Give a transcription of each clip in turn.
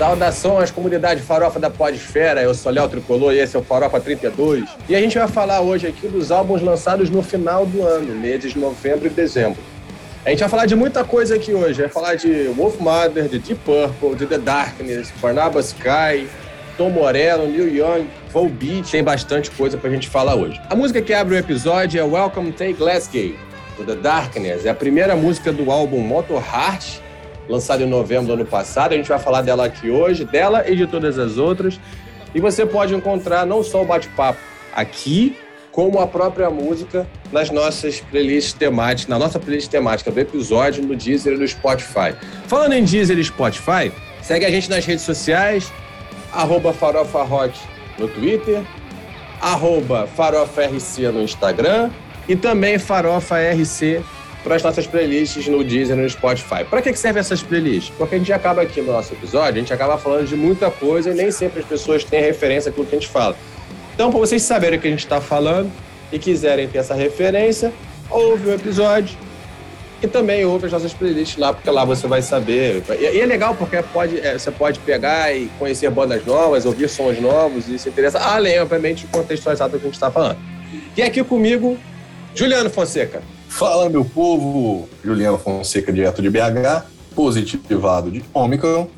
Saudações, comunidade farofa da Podesfera. Eu sou Léo Tricolor e esse é o Farofa 32. E a gente vai falar hoje aqui dos álbuns lançados no final do ano, meses de novembro e dezembro. A gente vai falar de muita coisa aqui hoje. Vai falar de Wolf Mother, de Deep Purple, de The Darkness, Barnabas Sky, Tom Morello, Neil Young, Volbeat. Tem bastante coisa pra gente falar hoje. A música que abre o episódio é Welcome Take Glasgow, do The Darkness. É a primeira música do álbum Motor Heart, lançado em novembro do ano passado. A gente vai falar dela aqui hoje, dela e de todas as outras. E você pode encontrar não só o bate-papo aqui, como a própria música nas nossas playlists temáticas, na nossa playlist temática do episódio no Deezer e no Spotify. Falando em Deezer e Spotify, segue a gente nas redes sociais, arroba Farofa no Twitter, arroba Farofa RC no Instagram e também Farofa RC para as nossas playlists no Deezer e no Spotify. Para que servem essas playlists? Porque a gente acaba aqui no nosso episódio, a gente acaba falando de muita coisa e nem sempre as pessoas têm referência àquilo que a gente fala. Então, para vocês saberem o que a gente está falando e quiserem ter essa referência, ouve o episódio e também ouve as nossas playlists lá, porque lá você vai saber. E, é legal porque pode, é, você pode pegar e conhecer bandas novas, ouvir sons novos e se interessar, além, obviamente, de contextualizar do que a gente está falando. E aqui comigo, Juliano Fonseca. Fala, meu povo! Juliano Fonseca, direto de BH, positivado de Omicron.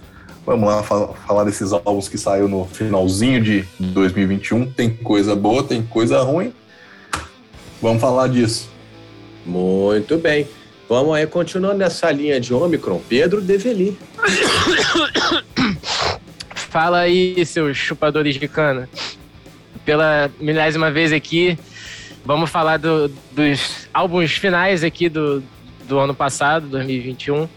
Vamos lá falar desses álbuns que saiu no finalzinho de 2021. Tem coisa boa, tem coisa ruim. Vamos falar disso. Muito bem. Vamos aí, continuando nessa linha de Omicron, Pedro Develi. Fala aí, seus chupadores de cana. Pela milésima vez aqui, Vamos falar do, dos álbuns finais aqui do, do ano passado, 2021,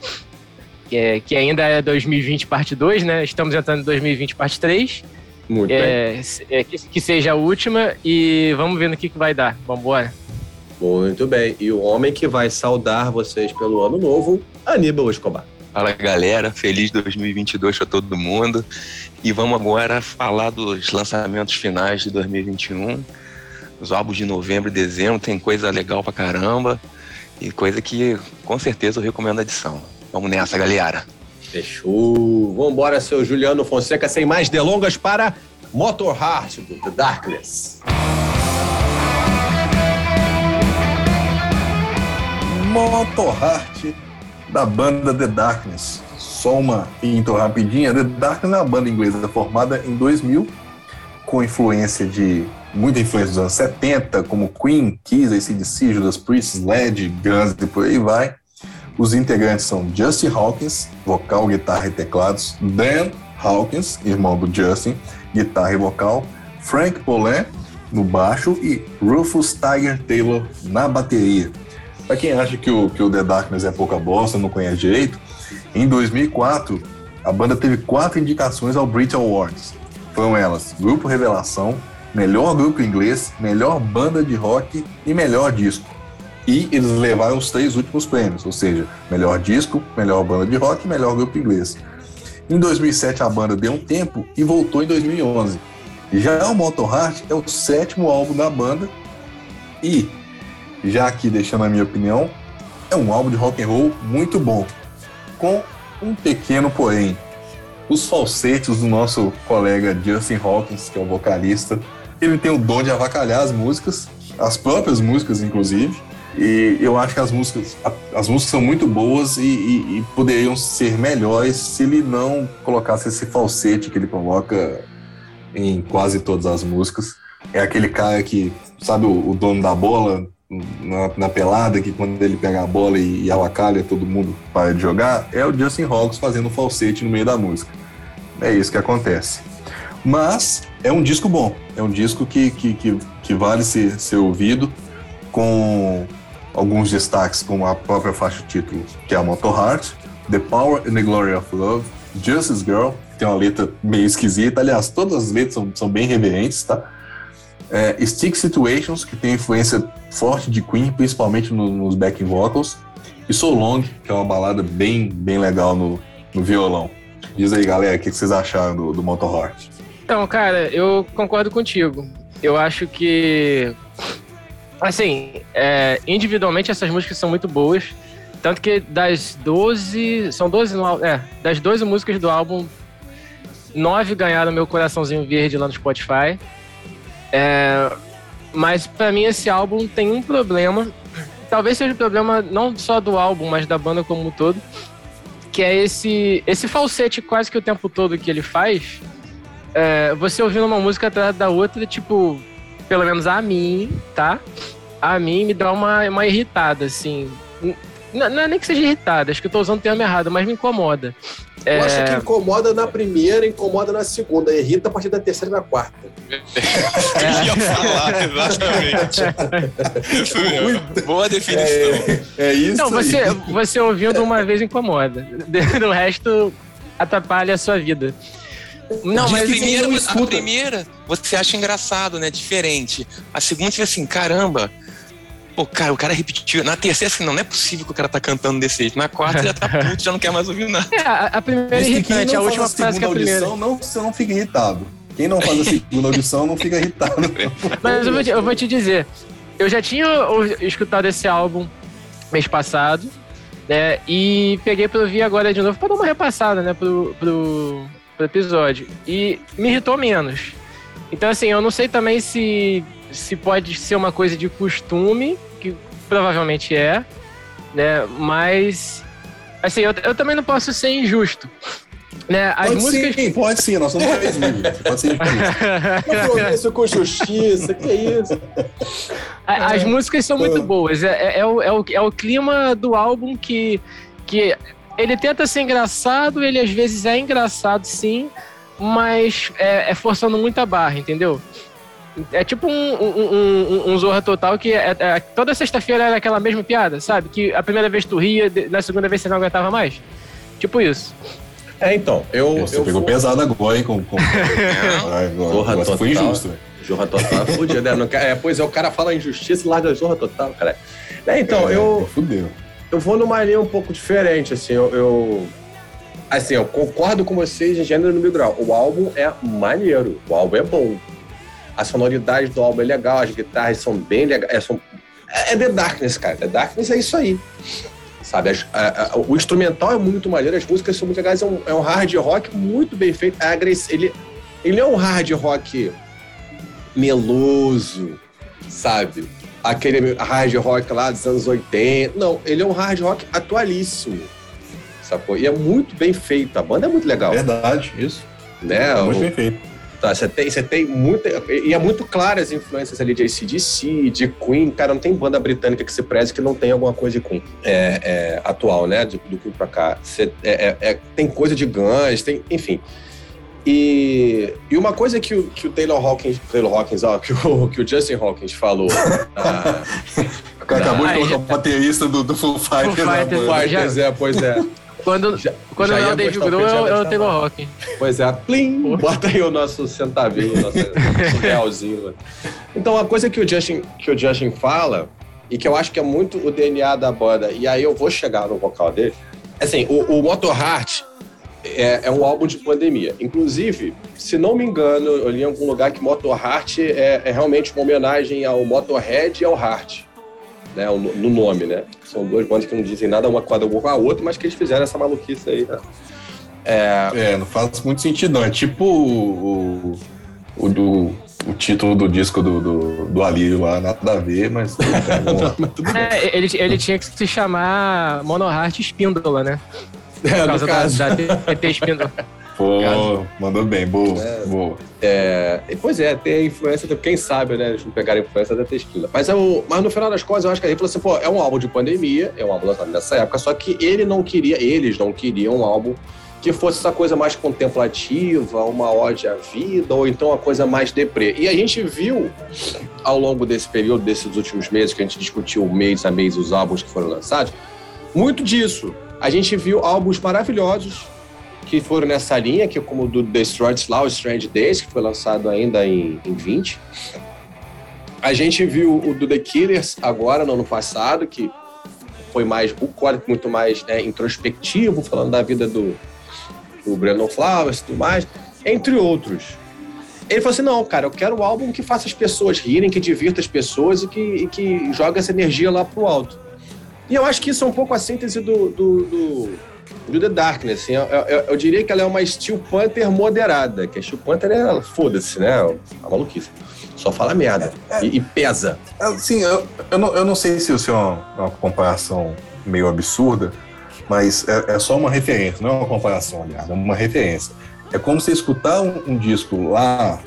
que, é, que ainda é 2020 parte 2, né? Estamos entrando em 2020 parte 3. Muito é, bem. É, que, que, seja a última e vamos ver no que, que vai dar. Vamos embora. Muito bem. E o homem que vai saudar vocês pelo ano novo, Aníbal Escobar. Fala galera, feliz 2022 para todo mundo. E vamos agora falar dos lançamentos finais de 2021 os álbuns de novembro e dezembro tem coisa legal pra caramba. E coisa que com certeza eu recomendo a edição. Vamos nessa, galera. Fechou. Vambora, seu Juliano Fonseca, sem mais delongas para Motor Heart do The Darkness. Motor Heart da banda The Darkness. Só uma intro rapidinha. The Darkness é uma banda inglesa formada em 2000 com influência de muita influência dos anos 70, como Queen, Kiss, ACDC, Judas Priest, Led, Guns e por aí vai. Os integrantes são Justin Hawkins, vocal, guitarra e teclados, Dan Hawkins, irmão do Justin, guitarra e vocal, Frank Paulin no baixo e Rufus Tiger Taylor na bateria. Para quem acha que o, que o The Darkness é pouca bosta, não conhece direito, em 2004 a banda teve quatro indicações ao Brit Awards. Foram elas Grupo Revelação, melhor grupo inglês, melhor banda de rock e melhor disco. E eles levaram os três últimos prêmios, ou seja, melhor disco, melhor banda de rock e melhor grupo inglês. Em 2007 a banda deu um tempo e voltou em 2011. Já o Motorheart é o sétimo álbum da banda e, já aqui deixando a minha opinião, é um álbum de rock and roll muito bom, com um pequeno porém. Os falsetes do nosso colega Justin Hawkins, que é o vocalista, ele tem o dom de avacalhar as músicas, as próprias músicas, inclusive. E eu acho que as músicas, as músicas são muito boas e, e, e, poderiam ser melhores se ele não colocasse esse falsete que ele coloca em quase todas as músicas. É aquele cara que, sabe, o, o dono da bola na, na, pelada, que quando ele pega a bola e, e avacalha, todo mundo para de jogar. É o Justin Hawkes fazendo falsete no meio da música. É isso que acontece. Mas é um disco bom, é um disco que, que, que, que vale ser, ser ouvido, com alguns destaques, como a própria faixa título, que é a Motor Heart, The Power and the Glory of Love, Justice Girl, que tem uma letra meio esquisita, aliás, todas as letras são, são bem reverentes, tá? É, Stick Situations, que tem influência forte de Queen, principalmente no, nos backing vocals, e So Long, que é uma balada bem, bem legal no, no violão. Diz aí, galera, o que vocês acharam do, do Motor Heart? Então, cara, eu concordo contigo. Eu acho que. Assim, é, individualmente essas músicas são muito boas. Tanto que das 12. São 12 no É, das 12 músicas do álbum, nove ganharam meu coraçãozinho verde lá no Spotify. É, mas para mim esse álbum tem um problema. Talvez seja um problema não só do álbum, mas da banda como um todo. Que é esse, esse falsete quase que o tempo todo que ele faz. É, você ouvindo uma música atrás da outra, tipo, pelo menos a mim, tá? A mim me dá uma, uma irritada, assim. Não, não é nem que seja irritada, acho que eu tô usando o termo errado, mas me incomoda. Eu É, acho que incomoda na primeira, incomoda na segunda, irrita a partir da terceira e da quarta. Eu ia falar, exatamente. Isso mesmo. Boa definição. É isso Não, você, aí. você ouvindo uma vez incomoda. O resto atrapalha a sua vida. Não, mas primeira, não a escuta. primeira você acha engraçado, né? Diferente. A segunda você vê assim, caramba. Pô, cara, o cara repetiu. Na terceira, assim, não, não é possível que o cara tá cantando desse jeito. Na quarta, já tá puto, já não quer mais ouvir nada. é, a, a primeira é irritante, a última a frase que é a segunda primeira. audição, não, você não fica irritado. Quem não faz a segunda audição não fica irritado. Mas eu vou, te, eu vou te dizer, eu já tinha ou- escutado esse álbum mês passado, né? E peguei pra ouvir agora de novo pra dar uma repassada, né? Pro, pro, pro episódio. E me irritou menos. Então, assim, eu não sei também se, se pode ser uma coisa de costume, que provavelmente é, né? Mas, assim, eu, eu também não posso ser injusto. Né? As pode músicas. sim, pode sim, nós somos livres. Pode ser injusto. Com justiça, que isso? A- As músicas são muito boas. É, é- é o, é, o, é o clima do álbum que, que ele tenta ser engraçado, ele às vezes é engraçado sim, mas é, é forçando muita barra, entendeu? É tipo um, um, um, um Zorra Total que é- é- toda sexta-feira era aquela mesma piada, sabe? Que a primeira vez tu ria, na segunda vez você não aguentava mais. Tipo isso. É, então, eu. Você eu pegou vou- pesado agora, hein? Com, com... Zorra você foi total. injusto, velho. Zorra Total é fudido, né? É, pois é, o cara fala injustiça e larga a Zorra Total, cara. É, então, É, eu, Fudeu. Eu vou numa linha um pouco diferente, assim, eu, eu- Assim, eu concordo com vocês em gênero no grau. O álbum é maneiro, o álbum é bom. A sonoridade do álbum é legal, as guitarras são bem legais. É, são- é é The Darkness, cara. The Darkness é isso aí. Sabe, as- a- a- o instrumental é muito maneiro, as músicas são muito legais, é um, é um hard rock muito bem feito. É ele, ele é um hard rock meloso, sabe? Aquele hard rock lá dos anos 80. Não, ele é um hard rock atualíssimo. Sacou? E é muito bem feito. A banda é muito legal. Verdade, isso. né? É muito O- bem feito. Tá, você tem, você tem muita. E é muito claro as influências ali de ACDC, de Queen. Cara, não tem banda britânica que se preze que não tem alguma coisa de Queen. É, é, atual, né? Do, do Queen pra cá. Você- é- é- é- tem coisa de Guns, tem. Enfim. E, e uma coisa que o, que o Taylor Hawkins, Taylor Hawkins, ó, que o, que o Justin Hawkins falou. ah, O cara acabou de colocar o baterista do, do Full Fighters. Full na Fighters, já- pois é, pois é. Quando, Já- quando já não é o gostar, Grohl, é o-. Taylor Hawking. Pois é, plim, bota aí o nosso centavinho, o nosso realzinho. Então, a coisa que o Justin, que o Justin fala, e que eu acho que é muito o DNA da banda, e aí eu vou chegar no vocal dele, é assim, o, o Motor Heart é, é um álbum de pandemia. Inclusive, se não me engano, eu li em algum lugar que Motor Heart é, é realmente uma homenagem ao Motorhead e ao Heart. Né, no nome, né? São duas bandas que não dizem nada uma com a outra, mas que eles fizeram essa maluquice aí, né? É, É, não faz muito sentido, não. É tipo o, o, o, do- o título do disco do, do, do Alírio lá, nada a ver, mas. vamos lá. É, ele, ele tinha que se chamar Monoheart Espíndola, né? É, Por no causa caso. da, da TT Espíndola. Pô, mandou bem, boa. boa. É, e, pois é, tem a influência, quem sabe, né? Eles não pegaram a influência da Tesquila. Mas, é o, mas no final das contas, eu acho que ele falou assim: pô, é um álbum de pandemia, é um álbum lançado nessa época, só que ele não queria, eles não queriam um álbum que fosse essa coisa mais contemplativa, uma ode à vida, ou então uma coisa mais deprê. E a gente viu ao longo desse período, desses últimos meses, que a gente discutiu mês a mês os álbuns que foram lançados, muito disso. A gente viu álbuns maravilhosos que foram nessa linha, que é como o do Destroyed Slow Strange Days, que foi lançado ainda em, em 20. A gente viu o do The Killers agora, no ano passado, que foi mais bucólico, muito mais né, introspectivo, falando da vida do, do Brandon Flowers e tudo mais, entre outros. Ele falou assim: não, cara, eu quero um álbum que faça as pessoas rirem, que divirta as pessoas e que, e que joga essa energia lá pro alto. E eu acho que isso é um pouco a síntese do, do, do, do The Darkness. Assim, eu, eu, eu, diria que ela é uma Steel Panther moderada, que a Steel Panther é, foda-se, né? A maluquice. Só fala merda. É, é, e, e, pesa. Sim, eu, eu, não, eu não sei se isso é uma, uma comparação meio absurda, mas é, é, só uma referência, não é uma comparação, aliás, é uma referência. É como você escutar um, um disco lá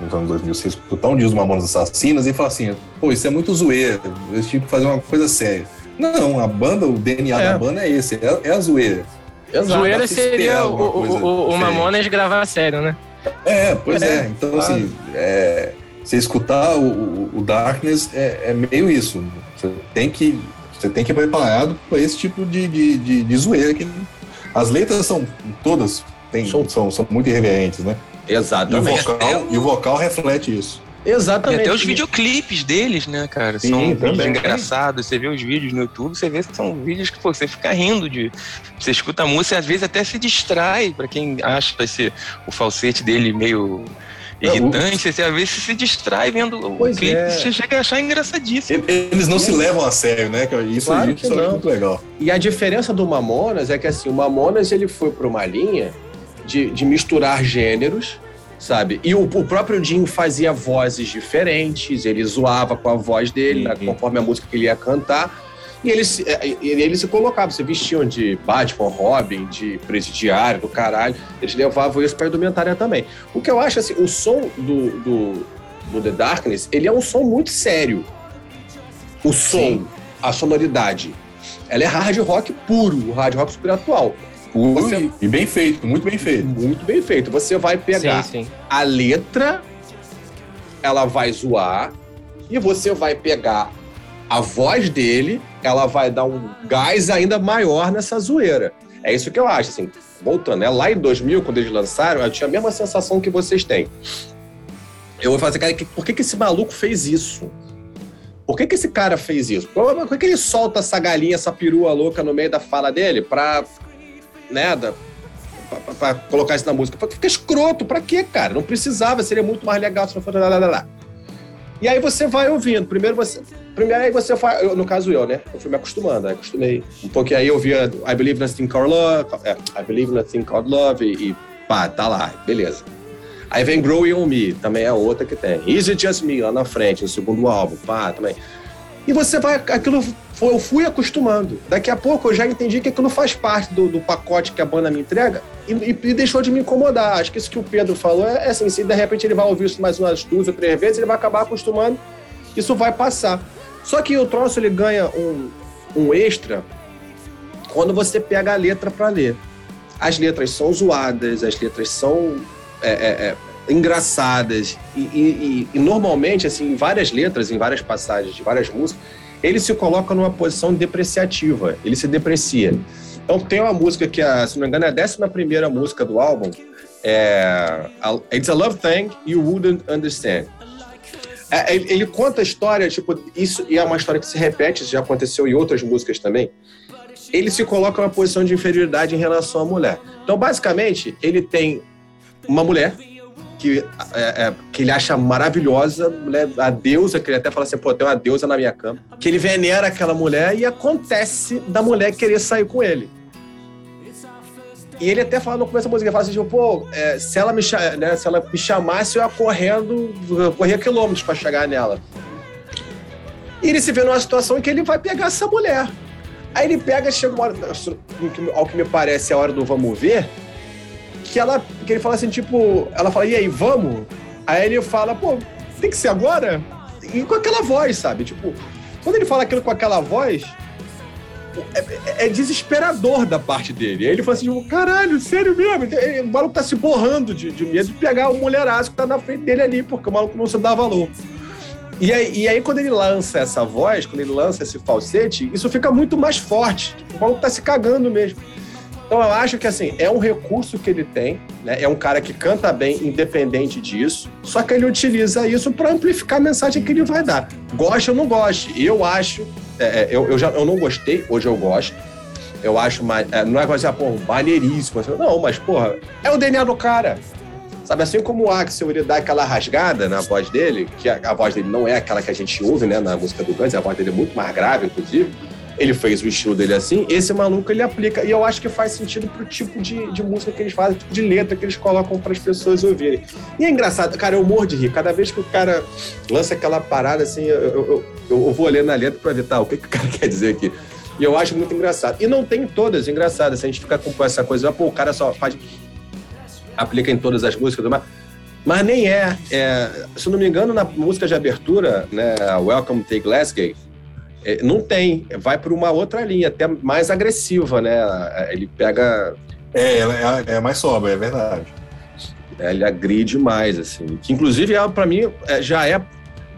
nos anos 2000, você escutar um disco do Mamonas Assassinas e falar assim, pô, isso é muito zoeira, eles tinham que fazer uma coisa séria. Não, a banda, o DNA é. da banda é esse, é, é a zoeira. Exato. Zoeira seria o, o, o, Mamonas gravar a sério, né? É, pois é. é. Então, assim, é, você escutar o, o Darkness é, é, meio isso. Você tem que você tem que ir preparado para esse tipo de, de, de, de, zoeira. Que as letras são todas tem, são, são muito irreverentes, né? Exatamente. E o vocal, e o vocal reflete isso. Exatamente. E até os videoclipes deles, né, cara? Sim, são vídeos engraçados. Você vê os vídeos no YouTube, você vê que são vídeos que pô, você fica rindo de. Você escuta a música e às vezes até se distrai, para quem acha esse, o falsete dele meio irritante, você às vezes se distrai vendo pois o clipe, é. você chega a achar engraçadíssimo. Eles não se levam a sério, né? Isso, claro é muito legal. E a diferença do Mamonas é que assim, o Mamonas ele foi para uma linha de, de misturar gêneros sabe? E o, o, próprio Jim fazia vozes diferentes, ele zoava com a voz dele, né, uhum. conforme a música que ele ia cantar. E ele se, é, ele se colocava, se vestiam de Batman, Robin, de presidiário, do caralho. Eles levavam isso pra indumentária também. O que eu acho, assim, o som do, do, do The Darkness, ele é um som muito sério. O som, Sim. a sonoridade, ela é hard rock puro, hard rock super atual. Você... E bem feito, muito bem feito. Muito bem feito. Você vai pegar sim, sim. a letra, ela vai zoar, e você vai pegar a voz dele, ela vai dar um gás ainda maior nessa zoeira. É isso que eu acho, assim. Voltando, né? Lá em 2000, quando eles lançaram, eu tinha a mesma sensação que vocês têm. Eu vou fazer, cara, por que, que esse maluco fez isso? Por que, que esse cara fez isso? Por que, que ele solta essa galinha, essa perua louca no meio da fala dele pra né, da, pra, pra, colocar isso na música. Fica escroto, pra quê, cara? Não precisava, seria muito mais legal se não fosse lá, lá, lá. E aí você vai ouvindo. Primeiro você. Primeiro aí você vai. Eu, no caso eu, né? Eu fui me acostumando, né? acostumei. Um pouco aí eu via I Believe Nothing Called Love. É, I Believe Nothing Called Love e, e pá, tá lá, beleza. Aí vem Growing On Me, também é outra que tem. Easy Just Me, lá na frente, no segundo álbum, pá, também. E você vai. Aquilo eu fui acostumando. Daqui a pouco eu já entendi que aquilo faz parte do, do pacote que a banda me entrega e, e, e, deixou de me incomodar. Acho que isso que o Pedro falou é, é assim: se de repente ele vai ouvir isso mais umas duas ou três vezes, ele vai acabar acostumando, isso vai passar. Só que o troço ele ganha um, um extra quando você pega a letra para ler. As letras são zoadas, as letras são é, é, é engraçadas e, e, e, normalmente, assim, em várias letras, em várias passagens de várias músicas, ele se coloca numa posição depreciativa, ele se deprecia. Então tem uma música que, é, se não me engano, é a décima primeira música do álbum, é It's a Love Thing You Wouldn't Understand. É, ele, ele, conta a história, tipo, isso e é uma história que se repete, isso já aconteceu em outras músicas também. Ele se coloca numa posição de inferioridade em relação à mulher. Então, basicamente, ele tem uma mulher que, é, é, que ele acha maravilhosa, né? a deusa, que ele até fala assim, pô, tem uma deusa na minha cama, que ele venera aquela mulher e acontece da mulher querer sair com ele. E ele até fala no começo da música, ele fala assim, tipo, pô, é, se, ela me, né, se ela me chamasse, eu ia correndo, eu corria quilômetros para chegar nela. E ele se vê numa situação em que ele vai pegar essa mulher. Aí ele pega, chega uma hora, ao que me parece, é a hora do vamos ver, que ela que ele fala assim, tipo, ela fala, e aí, vamos? Aí ele fala, pô, tem que ser agora? E com aquela voz, sabe? Tipo, quando ele fala aquilo com aquela voz, é, é, é desesperador da parte dele. Aí ele fala assim, tipo, caralho, sério mesmo? O maluco tá se borrando de, de medo de pegar o mulheraço que tá na frente dele ali, porque o maluco não se dá valor. E aí, e aí, quando ele lança essa voz, quando ele lança esse falsete, isso fica muito mais forte. Tipo, o maluco tá se cagando mesmo. Então eu acho que assim, é um recurso que ele tem, né? É um cara que canta bem, independente disso, só que ele utiliza isso para amplificar a mensagem que ele vai dar. Goste ou não goste. Eu acho, é, é, eu, eu, já eu não gostei, hoje eu gosto. Eu acho mais. É, não é coisa, pô, maneiríssimo. Assim, não, mas, porra, é o DNA do cara. Sabe, assim como o Axel, ele dá aquela rasgada na voz dele, que a, a voz dele não é aquela que a gente ouve, né, na música do Guns, a voz dele é muito mais grave, inclusive ele fez o estilo dele assim, esse maluco ele aplica. E eu acho que faz sentido pro tipo de, de música que eles fazem, tipo de letra que eles colocam para as pessoas ouvirem. E é engraçado, cara, eu morro de rir. Cada vez que o cara lança aquela parada assim, eu, eu, eu, eu vou ler na letra para ver, tá, o que, que o cara quer dizer aqui. E eu acho muito engraçado. E não tem todas engraçadas. Se a gente ficar com essa coisa, pô, o cara só faz. aplica em todas as músicas, mas, mas nem é. é. Se não me engano, na música de abertura, né, Welcome to Glasgow, não tem, vai para uma outra linha, até mais agressiva, né? Ele pega. É, é, é mais sóbria, é verdade. É, ele agride mais, assim. Que inclusive, é, para mim, é, já é,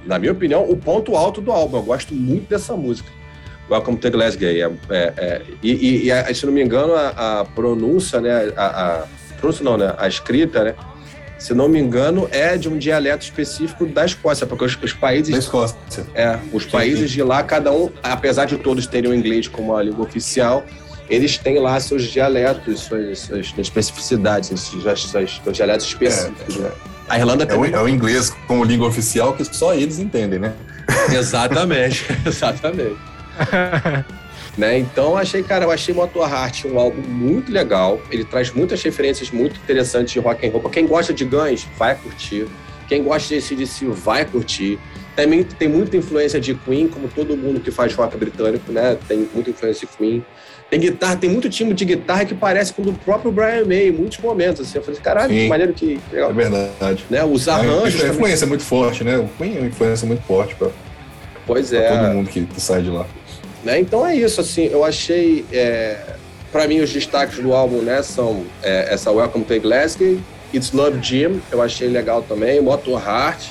na minha opinião, o ponto alto do álbum. Eu gosto muito dessa música. Welcome to Glasgow. É, é, é, e, e, se não me engano, a, a pronúncia, né? A, a, pronúncia não, né? A escrita, né? Se não me engano, é de um dialeto específico da Escócia, porque os, os países. Da Escócia. É, os países de lá, cada um, apesar de todos terem o inglês como a língua oficial, eles têm lá seus dialetos, suas, suas especificidades, seus, seus, seus dialetos específicos. É, né? A Irlanda também. É o, é o inglês como língua oficial que só eles entendem, né? Exatamente, exatamente. Né? Então, achei, cara, eu achei Motorheart um álbum muito legal. Ele traz muitas referências muito interessantes de rock and roll. Quem gosta de Guns, vai curtir. Quem gosta de ACDC, vai curtir. Também tem muita influência de Queen, como todo mundo que faz rock britânico, né? Tem muita influência de Queen. Tem guitarra, tem muito time de guitarra que parece com o do próprio Brian May em muitos momentos. Assim. Eu falei, caralho, Sim, que maneiro que. Legal. É verdade. Né? Os arranjos. A influência é muito forte, né? O Queen é uma influência muito forte pra, pois pra é. todo mundo que, que sai de lá. Né? Então é isso, assim, eu achei. É, para mim, os destaques do álbum né, são é, essa Welcome to Glasgow, It's Love Jim, eu achei legal também, Motor Heart,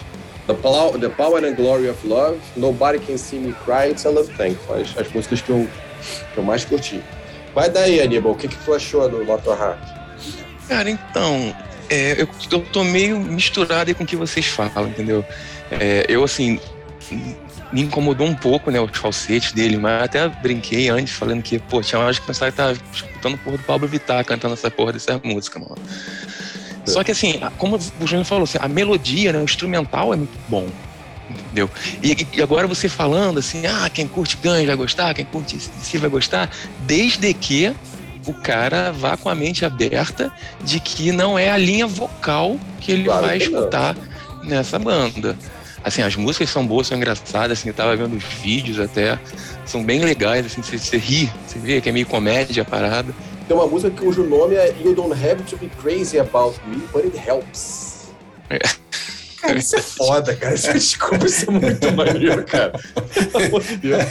The, Pow The Power and Glory of Love, Nobody Can See Me Cry, It's a Love Thing. As, as músicas que eu, que eu mais curti. Vai daí, Aníbal, o que, que tu achou do Motor Heart? Cara, então, é, eu, eu tô meio misturado com o que vocês falam, entendeu? É, eu, assim, me incomodou um pouco, né, os falsetes dele, mas até brinquei antes, falando que, pô, tinha hora que pensava que tava escutando porra do Pablo Vittar cantando essa porra dessa música, mano. É. Só que assim, como o Júnior falou, assim, a melodia, né, o instrumental é muito bom, entendeu? E, e, agora você falando assim, ah, quem curte Guns vai gostar, quem curte si vai gostar, desde que o cara vá com a mente aberta de que não é a linha vocal que ele claro vai que escutar nessa banda. Assim, as músicas são boas, são engraçadas, assim, eu tava vendo os vídeos até, são bem legais, assim, você, você ri, você vê que é meio comédia a parada. Tem uma música cujo nome é You Don't Have to Be Crazy About Me, But It Helps. É. Cara, isso é foda, cara. Isso, desculpa, isso é muito maneiro, cara. Pelo amor de Deus.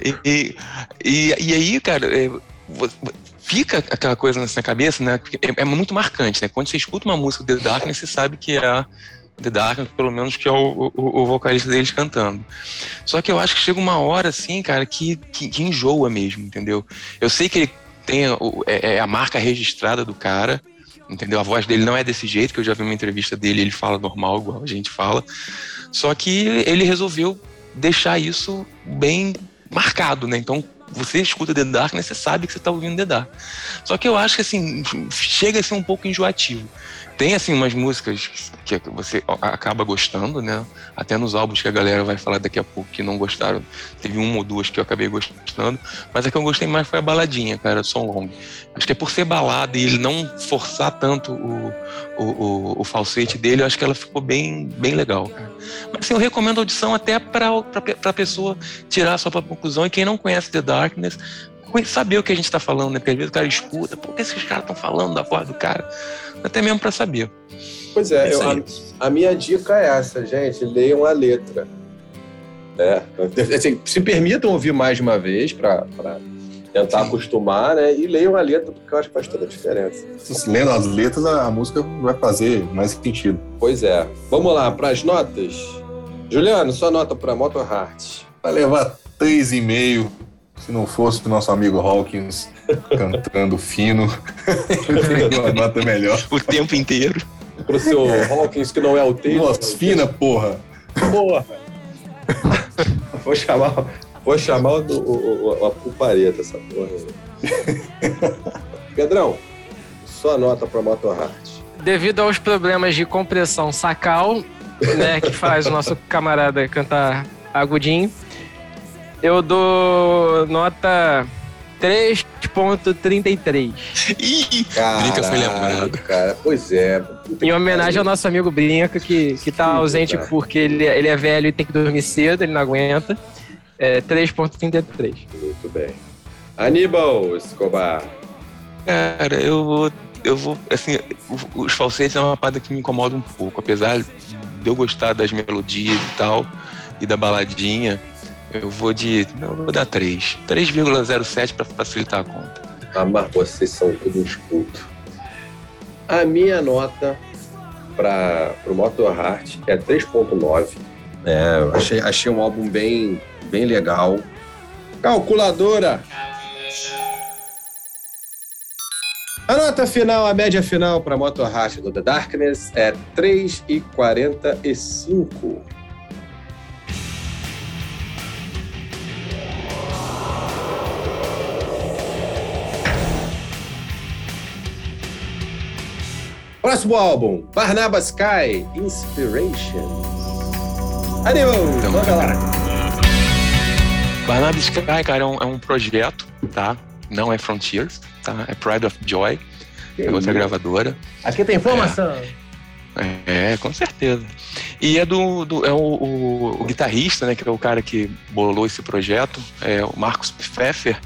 E, e, e, e aí, cara, é, fica aquela coisa na cabeça, né? É, é, muito marcante, né? Quando você escuta uma música do The Darkness, você sabe que é The Darkness, pelo menos que é o, o, o, vocalista deles cantando. Só que eu acho que chega uma hora, assim, cara, que, que, que enjoa mesmo, entendeu? Eu sei que ele tem o, é, é, a marca registrada do cara, entendeu? A voz dele não é desse jeito, que eu já vi uma entrevista dele, ele fala normal, igual a gente fala. Só que ele resolveu deixar isso bem marcado, né? Então, você escuta The Darkness, você sabe que você está ouvindo The Dark. Só que eu acho que, assim, chega a ser um pouco enjoativo. Tem, assim, umas músicas que você acaba gostando, né? Até nos álbuns que a galera vai falar daqui a pouco que não gostaram. Teve uma ou duas que eu acabei gostando. Mas a que eu gostei mais foi a baladinha, cara, Som Long. Acho que é por ser balada e ele não forçar tanto o, o, o, o falsete dele, eu acho que ela ficou bem, bem legal, cara. Mas assim, eu recomendo a audição até para a pessoa tirar a sua própria conclusão. E quem não conhece The Darkness, saber o que a gente está falando, né? Porque às vezes o cara escuta, por que esses caras estão falando da voz do cara? Até mesmo para saber. Pois é, é eu, a, a, minha dica é essa, gente, leiam a letra. É, assim, se permitam ouvir mais de uma vez para tentar Sim. acostumar, né? E leiam a letra, porque eu acho que faz toda a diferença. Se lendo as letras, a música vai fazer mais sentido. Pois é. Vamos lá, para as notas. Juliano, sua nota para Motorheart. Vai levar 3,5 se não fosse o nosso amigo Hawkins cantando fino, uma nota melhor. O tempo inteiro. Pro seu Hawkins, que não é o tempo. Nossa, fina, porra. Porra. vou chamar, vou chamar o, o, o, a pulpareta, essa porra. Pedrão, sua nota para Motorheart. Devido aos problemas de compressão sacal, né, que faz o nosso camarada cantar agudinho, Eu dou nota 3.33. Ih, Brinca foi lembrado. Cara, pois é. Em homenagem ao nosso amigo Brinca, que, que tá Sim, ausente cara. porque ele, ele é velho e tem que dormir cedo, ele não aguenta. É 3.33. Muito bem. Aníbal Escobar. Cara, eu vou. Eu vou. Assim, os falsetes é uma parada que me incomoda um pouco. Apesar de eu gostar das melodias e tal, e da baladinha, eu vou de. Eu vou dar 3. 3,07 pra facilitar a conta. Ah, mas vocês são todos uns. A minha nota para o Motor Heart é 3.9. É, achei, achei um álbum bem, bem legal. Calculadora! A nota final, a média final para Motor Heart do The Darkness é 3,45. Próximo álbum, Barnabas Sky, Inspiration. Aníbal, Então, lá. Barnabas Sky, cara, é um, é um projeto, tá? Não é Frontiers, tá? É Pride of Joy, é outra gravadora. Aqui tem informação. É, com certeza. E é do, do- é o, o- o guitarrista, né, que é o cara que bolou esse projeto, é o Marcos Pfeffer.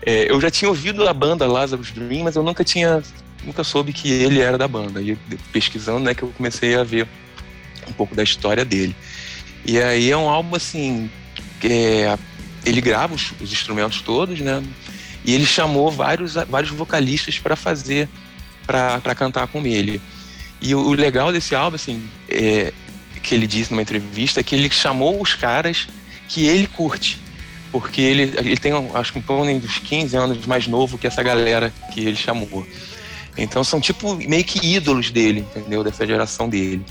É, eu já tinha ouvido a banda Lazarus Dream, mas eu nunca tinha, nunca soube que ele era da banda. E pesquisando, né, que eu comecei a ver um pouco da história dele. E aí é um álbum assim, é, ele grava os, os instrumentos todos, né? E ele chamou vários, vários vocalistas para fazer, para cantar com ele. E o, o legal desse álbum, assim, é, que ele disse numa entrevista, é que ele chamou os caras que ele curte. Porque ele, ele tem, acho que um torno dos 15 anos mais novo que essa galera que ele chamou. Então são tipo meio que ídolos dele, entendeu? Dessa geração dele.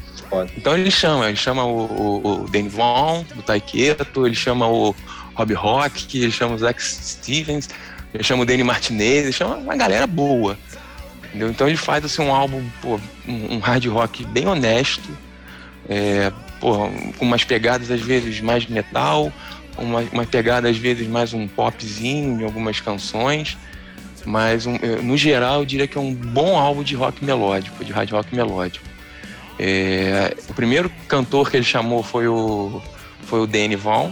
Então ele chama, ele chama o, o, o Danny Vaughn, do Taiketo, ele chama o Rob Rock, ele chama o Zach Stevens, ele chama o Danny Martinez, ele chama uma galera boa. Entendeu? Então ele faz assim, um álbum, pô, um, um hard rock bem honesto, é, pô, com umas pegadas às vezes mais metal, uma, uma pegada às vezes mais um popzinho em algumas canções, mas um, eh, no geral eu diria que é um bom álbum de rock melódico, de hard rock melódico. É, o primeiro cantor que ele chamou foi o, foi o Danny Vaughn,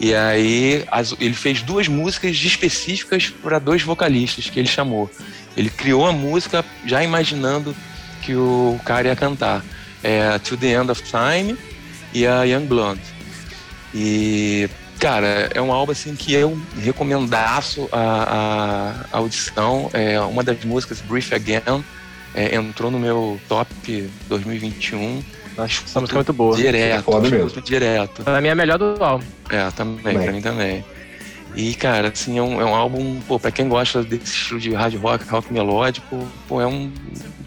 e aí as- ele fez duas músicas específicas para dois vocalistas que ele chamou. Ele criou a música já imaginando que o cara ia cantar. É To the End of Time e a Young Blonde. E, cara, é um álbum assim que eu recomendaço a, a, a audição. É uma das músicas, Brief Again, é, entrou no meu top 2021. Acho essa música é muito boa. Direto, foda mesmo. direto. Pra mim é a melhor do álbum. É, também, Também. pra mim também. E, cara, assim, é um, é um álbum, pô, pra quem gosta desse estilo de hard rock, rock melódico, pô, é um,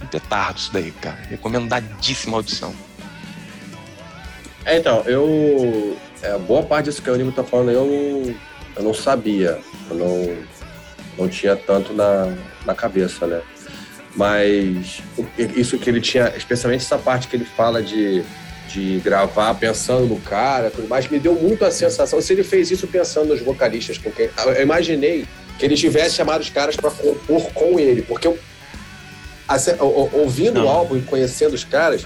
um petardo isso daí, cara. Recomendadíssima audição. É, então, eu. É, boa parte disso que o Nimo tá falando eu não, eu não sabia. Eu não, não tinha tanto na, na cabeça, né? Mas o- isso que ele tinha, especialmente essa parte que ele fala de, de gravar pensando no cara, tudo mais, me deu muito a sensação. Se ele fez isso pensando nos vocalistas com quem. Eu imaginei que ele tivesse chamado os caras para compor com ele, porque eu, assim, o- o- ouvindo o Não. álbum e conhecendo os caras,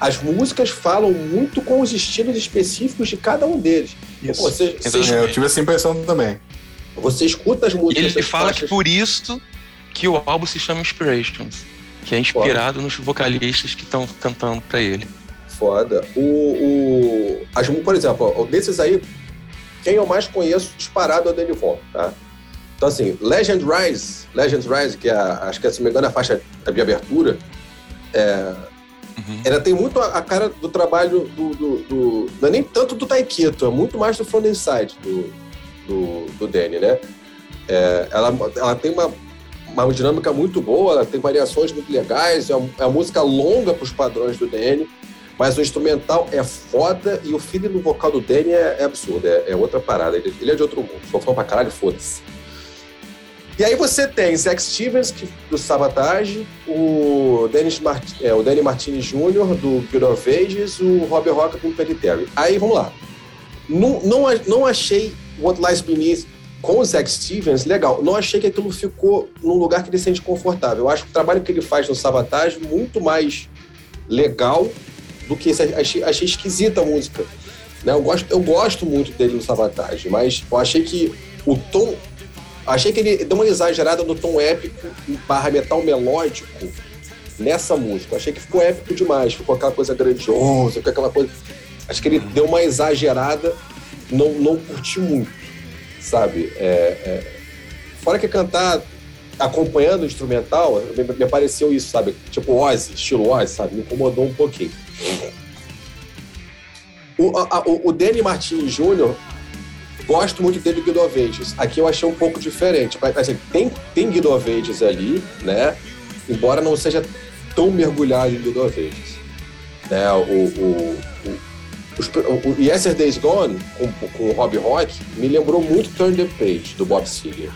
as músicas falam muito com os estilos específicos de cada um deles. Pô, Você, você, Exatamente. É, eu tive essa impressão também. você escuta as E músicas. ele das fala que faixas- por isso que o álbum se chama Inspirations, que é inspirado nos vocalistas que estão cantando pra ele. Foda. O, o, as, por exemplo, ó, desses aí, quem eu mais conheço disparado é o Danny Von, tá? Então, assim, Legend Rise, Legend Rise, que é, a- acho que é, se não me engano, a faixa de abertura, Uhum. ela tem muito a, a cara do trabalho do, do, do- Não é nem tanto do Taiketo, é muito mais do Front Inside, do, do, do Danny, né? É, ela, ela tem uma, uma dinâmica muito boa, ela tem variações muito legais, é uma, é uma música longa para os padrões do Danny, mas o instrumental é foda e o feeling no vocal do Danny é, é absurdo, é, é outra parada. Ele, ele é de outro mundo, fã pra caralho, foda-se. E aí você tem Zack Stevens, que, do Sabotage, o, Dennis Mart, é, o Danny Martinez Jr., do Guild of Ages, o Rob Rock do Imperial Aí vamos lá. Não, não, não achei What Lies Beneath com o Zack Stevens, legal. Não achei que aquilo ficou num lugar que ele se sente confortável. Eu acho que o trabalho que ele faz no Sabotage é muito mais legal do que esse. Achei, achei esquisita a música. Né? Eu, gosto, eu gosto muito dele no Sabotage, mas eu achei que o tom. Achei que ele deu uma exagerada no tom épico barra metal melódico nessa música. Achei que ficou épico demais, ficou aquela coisa grandiosa, ficou aquela coisa. Acho que ele deu uma exagerada, não, não curti muito, sabe? É, é... Fora que cantar acompanhando o instrumental, me, me pareceu isso, sabe? Tipo Ozzy, estilo Ozzy, sabe? Me incomodou um pouquinho. O, a, o, o Danny Martins Jr., gosto muito dele Guido Ages. Aqui eu achei um pouco diferente. Assim, tem, tem Guido Ages ali, né? Embora não seja tão mergulhado em Guido Ages. Né? O, o, o, o Yesterday's Gone, com, com o Rob Rock, me lembrou muito Turn the Page, do Bob Seger.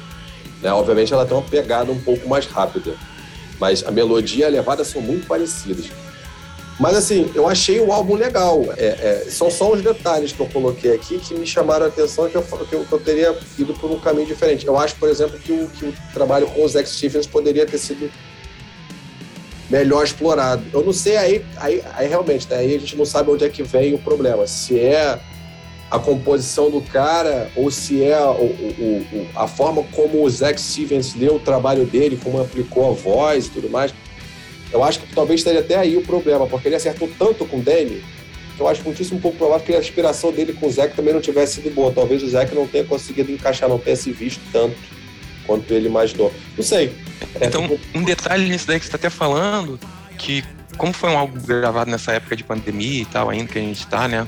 Né? Obviamente ela tem uma pegada um pouco mais rápida, mas a melodia e a levada são muito parecidas. Mas assim, eu achei o álbum legal. É, é, são só os detalhes que eu coloquei aqui que me chamaram a atenção que eu, que eu, que eu teria ido por um caminho diferente. Eu acho, por exemplo, que o, que o trabalho com o Zack Stevens poderia ter sido melhor explorado. Eu não sei, aí, aí, aí realmente, né, aí a gente não sabe onde é que vem o problema. Se é a composição do cara ou se é o, o, o, a forma como o Zack Stevens leu o trabalho dele, como aplicou a voz e tudo mais. Eu acho que talvez esteja até aí o problema, porque ele acertou tanto com o Danny, que eu acho muitíssimo pouco provável que a inspiração dele com o Zack também não tivesse sido boa. Talvez o Zack não tenha conseguido encaixar, não tenha se visto tanto quanto ele imaginou. Não sei. É, então, um detalhe nisso daí que você está até falando, que como foi um álbum gravado nessa época de pandemia e tal, ainda que a gente está, né,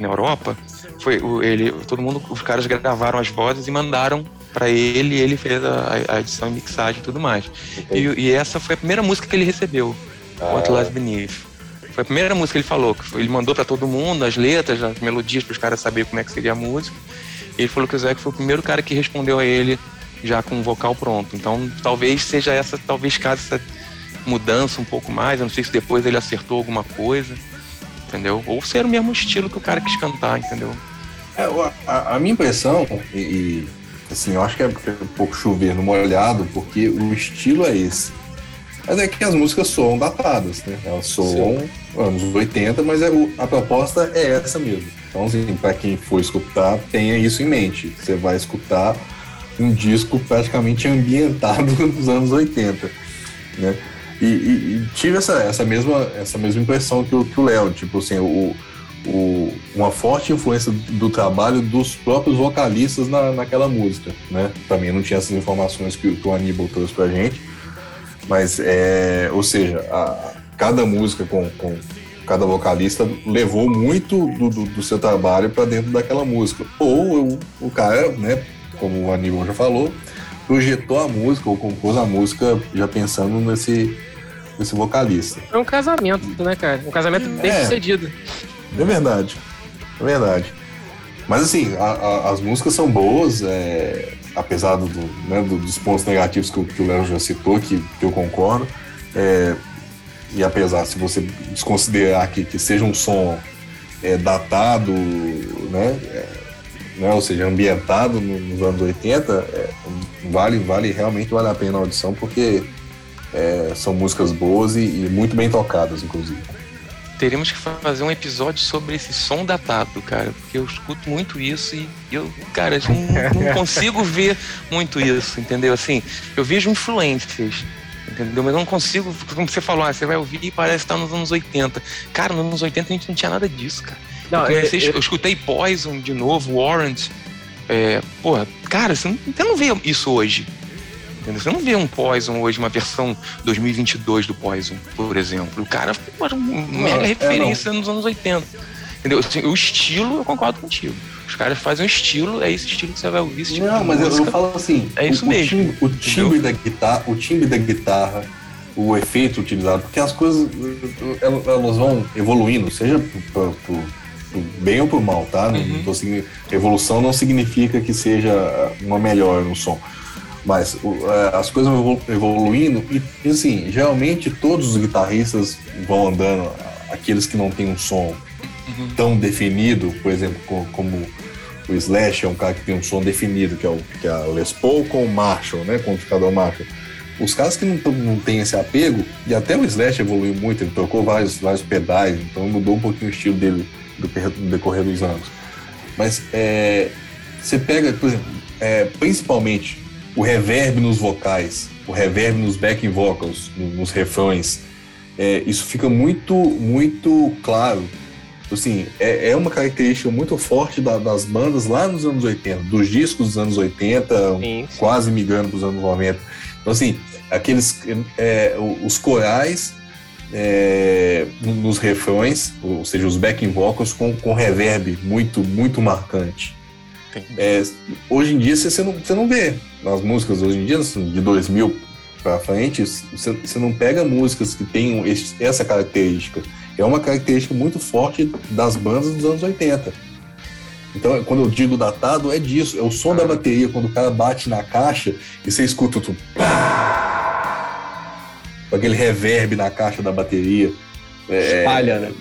na Europa, foi ele, todo mundo, os caras gravaram as vozes e mandaram para ele, ele fez a, a, edição e mixagem e tudo mais. E, e, essa foi a primeira música que ele recebeu, ah. What Lies Beneath. Foi a primeira música que ele falou, que ele mandou para todo mundo as letras, as melodias para os caras saberem como é que seria a música. E ele falou que o Zac foi o primeiro cara que respondeu a ele já com o vocal pronto. Então, talvez seja essa, talvez caso essa mudança um pouco mais. Eu não sei se depois ele acertou alguma coisa, entendeu? Ou ser o mesmo estilo que o cara quis cantar, entendeu? É, a, a, minha impressão, e, e, assim, eu acho que é um pouco chover no molhado, porque o estilo é esse. Mas é que as músicas soam datadas, né? Elas soam Sim. anos 80, mas é, a proposta é essa mesmo. Então, assim, para quem for escutar, tenha isso em mente. Você vai escutar um disco praticamente ambientado nos anos 80, né? E, e, e, tive essa, essa, mesma, essa mesma impressão que o Léo, tipo assim, o, o, uma forte influência do trabalho dos próprios vocalistas na, naquela música, né? Também não tinha essas informações que, que o Aníbal trouxe pra gente, mas é, ou seja, a, cada música com, com cada vocalista levou muito do, do, do seu trabalho para dentro daquela música. Ou o, o cara, né, como o Aníbal já falou, projetou a música ou compôs a música já pensando nesse, nesse vocalista. É um casamento, né, cara? Um casamento bem é, sucedido. É verdade. É verdade. Mas assim, a, a, as músicas são boas, é, apesar do, né, dos pontos negativos que, que o Léo já citou, que, que eu concordo. É, e apesar, se você desconsiderar que, que seja um som é, datado, né, é, né, ou seja, ambientado nos anos 80, é, vale, vale, realmente vale a pena a audição, porque é, são músicas boas e, e, muito bem tocadas, inclusive. Teríamos que fazer um episódio sobre esse som datado, cara, porque eu escuto muito isso e eu, cara, eu não, não consigo ver muito isso, entendeu? Assim, eu vejo influências, entendeu? Mas eu não consigo, como você falou, ah, você vai ouvir e parece estar nos anos 80. Cara, nos anos 80 a gente não tinha nada disso, cara. Não, eu, comecei, eu, eu, escutei Poison de novo, Warrant. É, porra, cara, você não, você não vê isso hoje. Entendeu? Você não vê um Poison hoje, uma versão 2022 do Poison, por exemplo. O cara foi uma mega é, referência é, nos anos 80. Entendeu? Assim, o estilo, eu concordo contigo. Os caras fazem um estilo, é esse estilo que você vai ouvir. Esse tipo não, mas música, eu falo assim. É isso o, mesmo. O timbre, da guitarra, o timbre da guitarra, o efeito utilizado, porque as coisas elas vão evoluindo, seja por, por bem ou por mal, tá? Uhum. Tô, evolução não significa que seja uma melhor no som. Mas é, as coisas vão evoluindo e, assim, geralmente todos os guitarristas vão andando, aqueles que não têm um som uhum. tão definido, por exemplo, como, o Slash é um cara que tem um som definido, que é, o, que é a Les Paul com o Marshall, né? Com o amplificador Marshall. Os caras que não, não têm esse apego, e até o Slash evoluiu muito, ele trocou vários, vários pedais, então mudou um pouquinho o estilo dele do, do decorrer dos anos. Mas é, você pega, por exemplo, é, principalmente o reverb nos vocais, o reverb nos backing vocals, nos refrões, é, isso fica muito, muito claro. Assim, é, é uma característica muito forte da, das bandas lá nos anos 80, dos discos dos anos 80, sim, sim. quase migrando para os anos 90. Então, assim, aqueles, é, os corais é, nos refrões, ou seja, os backing vocals com, com reverb muito, muito marcante. É, hoje em dia você não, você não vê nas músicas hoje em dia, de 2000 para frente, você, você não pega músicas que tenham esse, essa característica. É uma característica muito forte das bandas dos anos 80. Então, quando eu digo datado, é disso. É o som da bateria, quando o cara bate na caixa e você escuta o aquele reverb na caixa da bateria. É, espalha, né?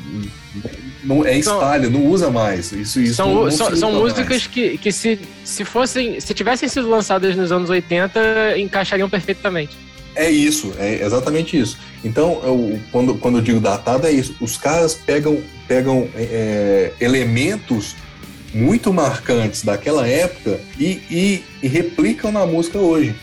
Não, é espalha, não usa mais. Isso, isso são, não, não são, são músicas que, que se, se fossem. Se tivessem sido lançadas nos anos 80, encaixariam perfeitamente. É isso, é exatamente isso. Então, eu, quando, quando eu digo datado, é isso. Os caras pegam, pegam é, elementos muito marcantes daquela época e, e, e, replicam na música hoje.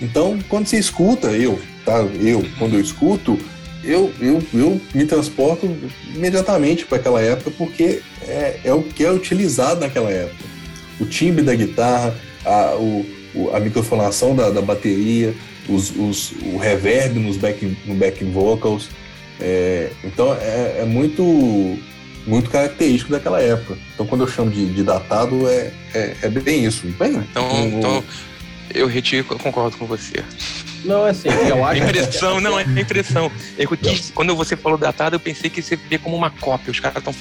Então, quando você escuta, eu, tá? Eu, quando eu escuto, eu, eu, eu me transporto imediatamente para aquela época porque é, é o que é utilizado naquela época. O timbre da guitarra, a, o, a microfonação da, da bateria, os, os, o reverb nos backing, no backing vocals. É, então é, é, muito muito característico daquela época. Então quando eu chamo de, de datado é, é, é, bem isso. Bem, então, um, então eu retiro, eu concordo com você. Não, é assim, eu acho. Impressão, não, é impressão. Eu quis, quando você falou datado, eu pensei que você vê como uma cópia. Os caras estão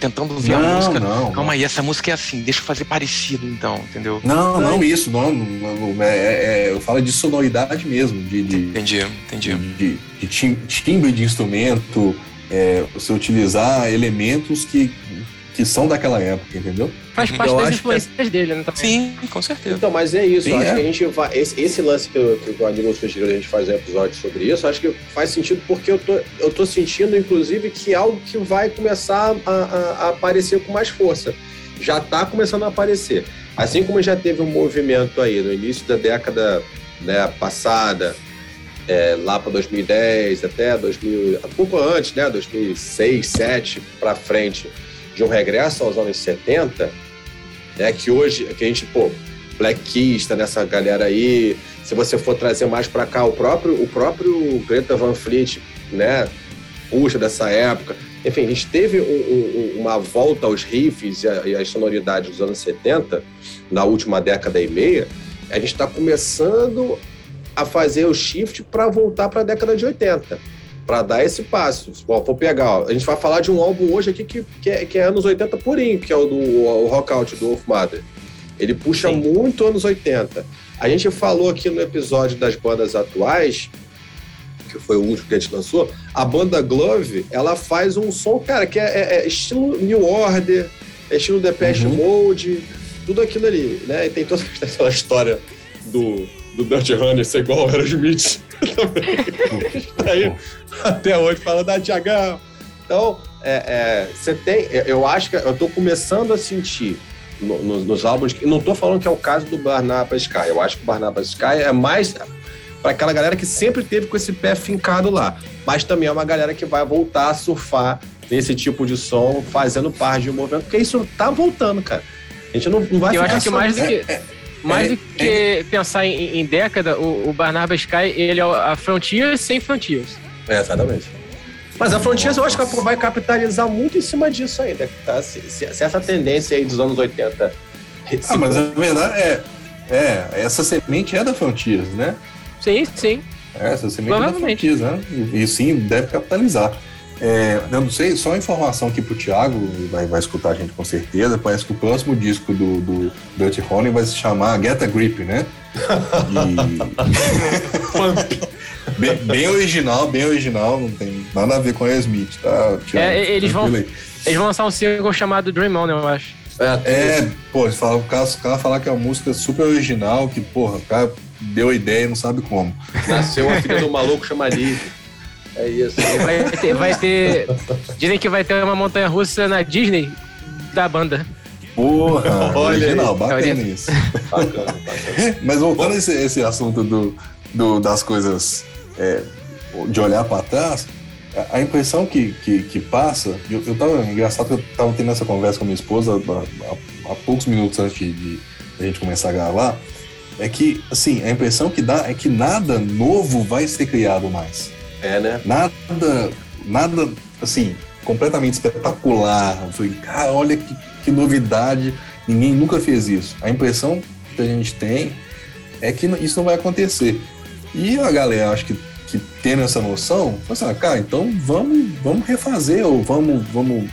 tentando ver não, a música. Não, Calma não. aí, essa música é assim, deixa eu fazer parecido, então, entendeu? Não, não, isso, não. não é, é, eu falo de sonoridade mesmo. De, de entendi, entendi. De, de, de timbre de instrumento, é, você utilizar elementos que que são daquela época, entendeu? Faz parte eu das influências que... dele, né? Também. Sim, com certeza. Então, mas é isso. Sim, acho é. que a gente vai. Esse, esse lance que, eu, que o Aníbal sugeriu a gente fazer um episódio sobre isso, acho que faz sentido porque eu tô, eu tô sentindo, inclusive, que é algo que vai começar a, a, a aparecer com mais força. Já está começando a aparecer. Assim como já teve um movimento aí no início da década né, passada, é, lá para 2010, até 2000, um pouco antes, né, 2006, 2007 para frente de um regresso aos anos 70, né, que hoje, que a gente, pô, Black Keys tá nessa galera aí, se você for trazer mais para cá, o próprio, o próprio Greta Van Fleet, né, puxa dessa época. Enfim, a gente teve um, um, uma volta aos riffs e, a, e às sonoridades dos anos 70, na última década e meia, a gente está começando a fazer o shift para voltar para a década de 80 para dar esse passo. Ó, vou pegar, ó, a gente vai falar de um álbum hoje aqui que, que, é, que é anos 80 purinho, que é o do o Rock Out do Wolf Mother. Ele puxa Sim. muito anos 80. A gente falou aqui no episódio das bandas atuais, que foi o último que a gente lançou, a banda Glove, ela faz um som, cara, que é, é, é estilo New Order, é estilo Depeche uhum. Mode, tudo aquilo ali, né? E tem toda aquela história do, do Dirty Runner ser igual ao Aerosmith também. tá aí até hoje falando da Tiagão. Então, é, é, você tem. Eu acho que eu tô começando a sentir no, no, nos álbuns. Não tô falando que é o caso do Barnabas Sky. Eu acho que o Barnabas Sky é mais para aquela galera que sempre teve com esse pé fincado lá. Mas também é uma galera que vai voltar a surfar nesse tipo de som, fazendo parte de um movimento, porque isso tá voltando, cara. A gente não, não vai Eu acho que mais do que. É, é, mais é, do que é... pensar em, em, década, o, o Barnabas Sky, ele é a Frontiers sem Frontiers. É, exatamente. Mas a Frontiers eu acho que vai capitalizar muito em cima disso ainda, tá? Se, se, se essa tendência aí dos anos 80. Ah, mas a verdade é, é, essa semente é da Frontiers, né? Sim, sim. É, essa semente é da Frontiers, né? E, e sim, deve capitalizar. É, eu não sei, só informação aqui pro Thiago, vai, vai escutar a gente com certeza. Parece que o próximo disco do, do Dirty Honey vai se chamar Get a Grip, né? E... bem, bem, original, bem original, não tem nada a ver com a Smith, tá? Thiago, é, eles, vão, eles vão lançar um single chamado Dream On, eu acho. É, é pô, fala, o, cara, o cara falar que é uma música super original, que, porra, o cara deu a ideia e não sabe como. Nasceu uma filha do maluco chama Livre. É isso. Vai ter, vai ter. Dizem que vai ter uma montanha russa na Disney da banda. Porra, Olha original, bacana isso. Bacana, bacana. Mas voltando a esse, esse assunto do, do, das coisas é, de olhar para trás, a impressão que, que, que passa, eu, eu tava, engraçado que eu tava tendo essa conversa com a minha esposa há, há poucos minutos antes de, de, a gente começar a gravar, é que, assim, a impressão que dá é que nada novo vai ser criado mais. É, né? Nada, nada, assim, completamente espetacular. Falei, cara, olha que, que novidade, ninguém nunca fez isso. A impressão que a gente tem é que isso não vai acontecer. E a galera, acho que que tendo essa noção, assim, ah, cara, então vamos, vamos refazer ou vamos, vamos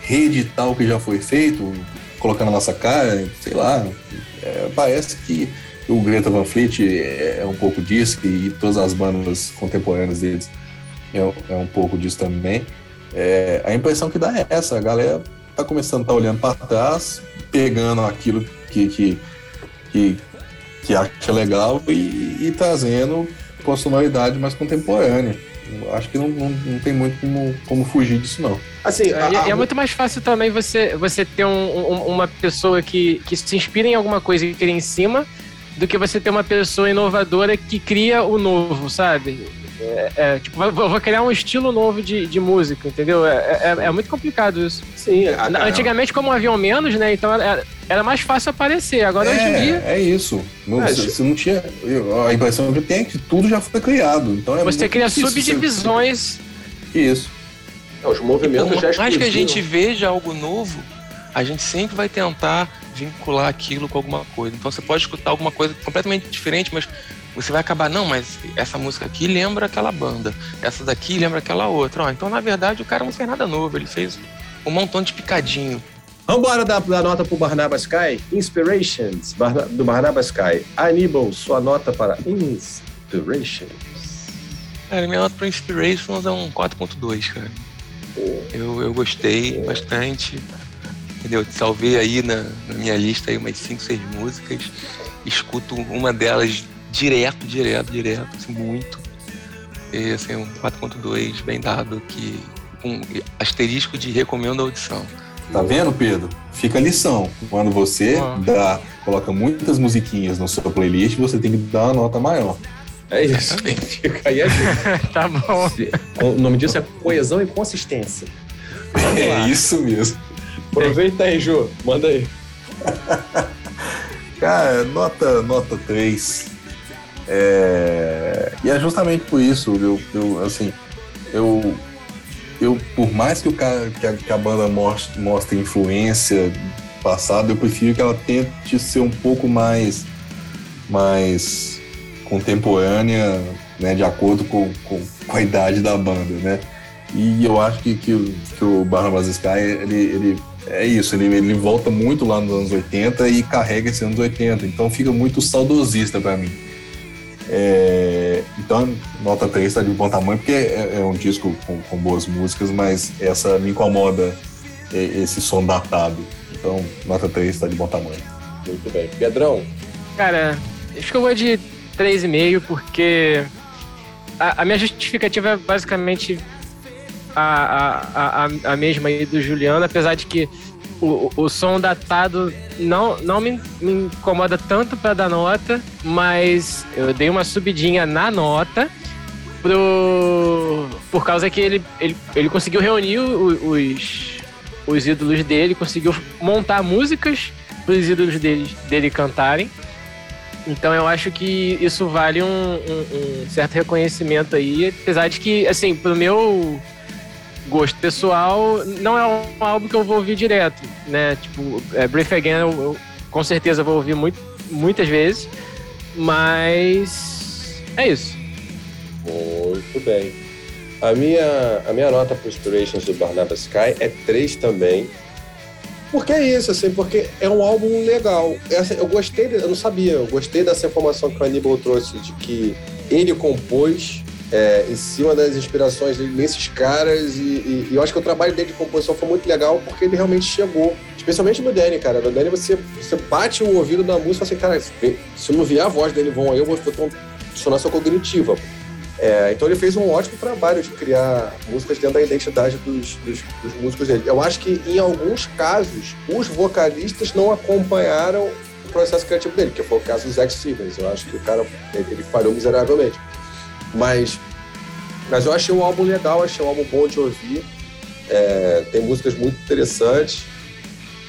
reeditar o que já foi feito, colocar na nossa cara, sei lá. É, parece que o Greta Van Fleet é, é um pouco disso e todas as bandas contemporâneas deles é, é um pouco disso também. É, a impressão que dá é essa, a galera tá começando a estar tá olhando para trás, pegando aquilo que, que, que, que acha legal e, e trazendo com a sonoridade mais contemporânea. Acho que não, não, não tem muito como, como fugir disso, não. Assim, é, a, a... é muito mais fácil também você, você ter um, um, uma pessoa que, que se inspira em alguma coisa e cria em cima do que você ter uma pessoa inovadora que cria o novo, sabe? É, é, tipo, eu vou criar um estilo novo de, de música, entendeu? É, é, é muito complicado isso. Sim. A, Antigamente, como haviam menos, né? Então era, era mais fácil aparecer. Agora, hoje em é, dia... É isso. É, você, não tinha... A impressão que eu tenho é que tudo já foi criado. Então é você cria subdivisões. Você... Isso. os movimentos já Por mais que a gente veja algo novo, a gente sempre vai tentar vincular aquilo com alguma coisa. Então você pode escutar alguma coisa completamente diferente, mas você vai acabar, não, mas essa música aqui lembra aquela banda, essa daqui lembra aquela outra. Ó, então, na verdade, o cara não fez nada novo, ele fez um montão de picadinho. Vambora dar, dar nota pro Barnabas Sky? Inspirations, do Barnabas Sky. Aníbal, sua nota para Inspirations. Cara, minha nota para Inspirations é um 4.2, cara. Eu, eu gostei bastante. Entendeu? Salvei aí na, na minha lista aí umas 5, 6 músicas. Escuto uma delas direto, direto, direto, assim, muito. E, assim, um 4.2 bem dado, que com asterisco de recomendo a audição. Tá vendo, Pedro? Fica a lição. Quando você ah. dá, coloca muitas musiquinhas na sua playlist, você tem que dar uma nota maior. É isso. Fica aí a gente. tá bom. O nome disso é coesão e consistência. é isso mesmo. Aproveita aí, Ju. Manda aí. Cara, nota, nota 3. É... E é justamente por isso, eu, eu assim, eu, eu por mais que, o cara, que, a, que a banda mostre, mostre influência passada, eu prefiro que ela tente ser um pouco mais, mais contemporânea, né, de acordo com, com, com a idade da banda, né? E eu acho que, que, que o Barnabas Sky, ele, ele é isso, ele, ele volta muito lá nos anos 80 e carrega esses anos 80, então fica muito saudosista para mim. É, então, nota 3 está de bom tamanho, porque é, é um disco com, com, boas músicas, mas essa me incomoda, esse som datado. Então, nota 3 está de bom tamanho. Muito bem. Pedrão? Cara, acho que eu vou de 3,5, porque a, a, minha justificativa é basicamente a, a, a, mesma aí do Juliano, apesar de que o, o som datado não, não me, me incomoda tanto para dar nota, mas eu dei uma subidinha na nota pro, por causa que ele, ele, ele conseguiu reunir os, os ídolos dele, conseguiu montar músicas para os ídolos dele, dele cantarem. Então eu acho que isso vale um, um, um certo reconhecimento aí, apesar de que, assim, pro meu gosto pessoal, não é um álbum que eu vou ouvir direto, né? Tipo, é, Brief Again eu, eu, com certeza vou ouvir muito, muitas vezes, mas é isso. Muito bem. A minha, a minha nota para Inspirations do Barnabas Sky é 3 também. Porque é isso, assim, porque é um álbum legal. É, assim, eu gostei, eu não sabia, eu gostei dessa informação que o Aníbal trouxe de que ele compôs é, em cima das inspirações dele nesses caras. E, e, e, eu acho que o trabalho dele de composição foi muito legal porque ele realmente chegou. Especialmente no Danny, cara. No Danny você, você bate o ouvido na música e fala assim, cara, se não vier a voz dele vão aí, eu vou dissonância cognitiva. É, então ele fez um ótimo trabalho de criar músicas dentro da identidade dos, dos, dos, músicos dele. Eu acho que em alguns casos os vocalistas não acompanharam o processo criativo dele, que foi o caso do Zack Stevens. Eu acho que o cara ele, ele falhou miseravelmente. Mas, mas eu achei o álbum legal, achei o álbum bom de ouvir. É, tem músicas muito interessantes.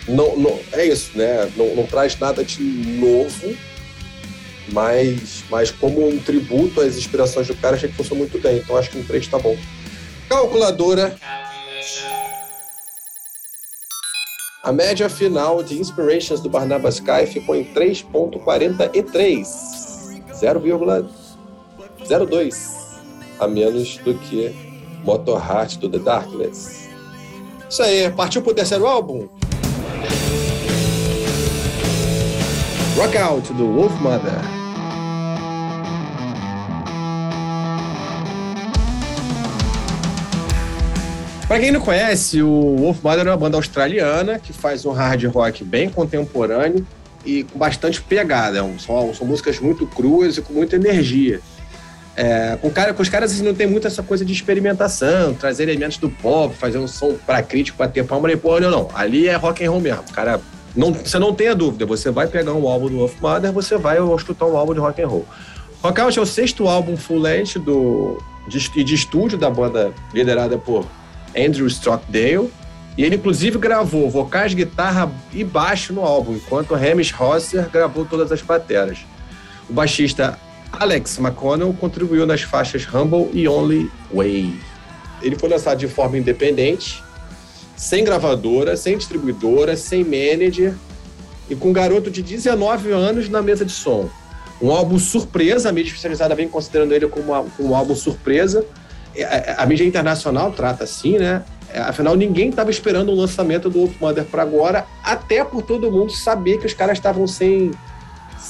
Não, não, é isso, né? Não, não traz nada de novo, mas, mas como um tributo às inspirações do cara, achei que funcionou muito bem. Então acho que um 3 tá bom. Calculadora. A média final de Inspirations do Barnabas Sky ficou em 3.43. 0,02 a menos do que Motorheart do The Darkness. Isso aí, partiu pro terceiro álbum? Rock Out do Wolf Mother. Para quem não conhece, o Wolf Mother é uma banda australiana que faz um hard rock bem contemporâneo e com bastante pegada. É são, são músicas muito cruas e com muita energia. É, com, cara, com os caras assim, não tem muito essa coisa de experimentação, trazer elementos do pop, fazer um som para crítico, bater palma e pô, não, não. Ali é rock and roll mesmo. Cara, não, você não tenha dúvida, você vai pegar um álbum do Wolf Mother, você vai escutar um álbum de rock and roll. Rock Out é o sexto álbum full length do, de, de estúdio da banda liderada por Andrew Stockdale. E ele, inclusive, gravou vocais, guitarra e baixo no álbum, enquanto Hamish Rosser gravou todas as bateras. O baixista Alex McConnell contribuiu nas faixas Humble e Only Way. Ele foi lançado de forma independente sem gravadora, sem distribuidora, sem manager e com um garoto de 19 anos na mesa de som. Um álbum surpresa, a mídia especializada vem considerando ele como, uma, como um álbum surpresa. A, é, é, a, mídia internacional trata assim, né? É, afinal, ninguém estava esperando o lançamento do Wolf Mother para agora, até por todo mundo saber que os caras estavam sem,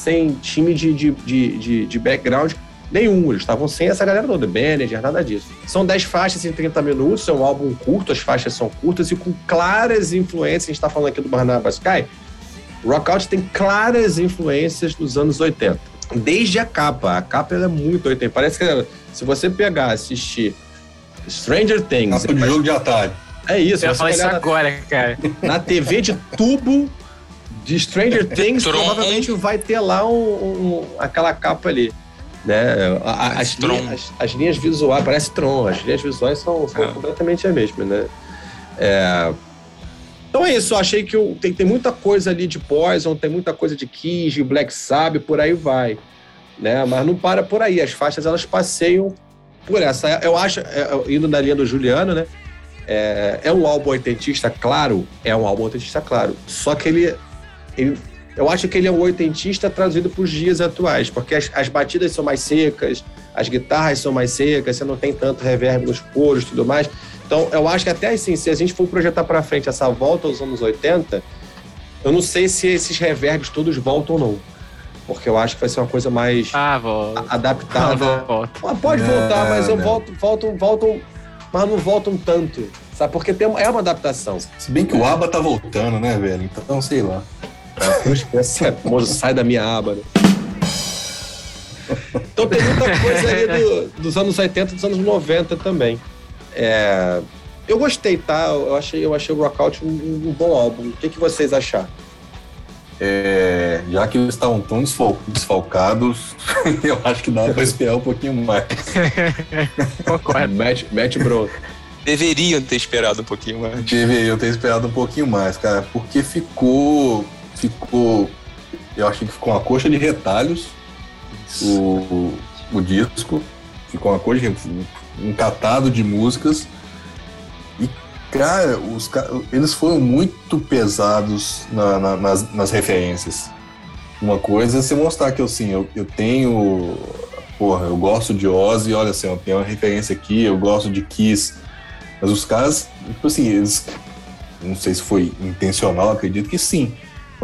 sem time de, de, de, de, de background Nenhum, eles estavam sem essa galera toda, manager, nada disso. São 10 faixas em 30 minutos, é um álbum curto, as faixas são curtas e com claras influências. A gente está falando aqui do Barnabas Sky. Rockout tem claras influências dos anos 80. Desde a capa. A capa é muito 80. Parece que se você pegar, assistir Stranger Things. Capa de jogo de atalho. É isso. Eu ia falar isso agora, cara. Na TV de tubo de Stranger Things, provavelmente vai ter lá um, um, aquela capa ali. Né? as, linhas, as, as, linhas visuais, parece Tron, as linhas visuais são, são é. completamente a mesma, né? É, então é isso, eu achei que eu, tem, tem muita coisa ali de Poison, tem muita coisa de Kiss, de Black Sabbath, por aí vai. Né? Mas não para por aí, as faixas elas passeiam por essa. Eu acho, é, é, indo na linha do Juliano, né? É, é um álbum oitentista, claro, é um álbum oitentista, claro. Só que ele, ele eu acho que ele é um oitentista traduzido para os dias atuais, porque as, as, batidas são mais secas, as guitarras são mais secas, você não tem tanto reverb nos coros e tudo mais. Então, eu acho que até assim, se a gente for projetar para frente essa volta aos anos 80, eu não sei se esses reverbs todos voltam ou não. Porque eu acho que vai ser uma coisa mais ah, adaptada. Ah, pode voltar, mas eu volto, voltam, voltam, mas não voltam tanto. Sabe? Porque tem, é uma adaptação. Se bem que o ABA tá voltando, né, velho? Então, sei lá. Esse famoso sai da minha aba, né? Então tem muita coisa ali do, dos anos 80 dos anos 90 também. É, eu gostei, tá? Eu achei, eu achei o Rockout um, um bom álbum. O que, que vocês acharam? É, já que eles estavam tão desfalcados, eu acho que dá para esperar um pouquinho mais. Concordo. Matt, Matt Bro. Deveriam ter esperado um pouquinho mais. Deveriam ter esperado um pouquinho mais, cara, porque ficou ficou. Eu achei que ficou uma coxa de retalhos o, o disco. Ficou uma coxa, um catado de músicas. E, cara, os, eles foram muito pesados na, na, nas, nas referências. Uma coisa é você mostrar que assim, eu, eu tenho. Porra, eu gosto de Ozzy, olha assim, eu tenho uma referência aqui, eu gosto de Kiss. Mas os caras, tipo assim, eles. Não sei se foi intencional, acredito que sim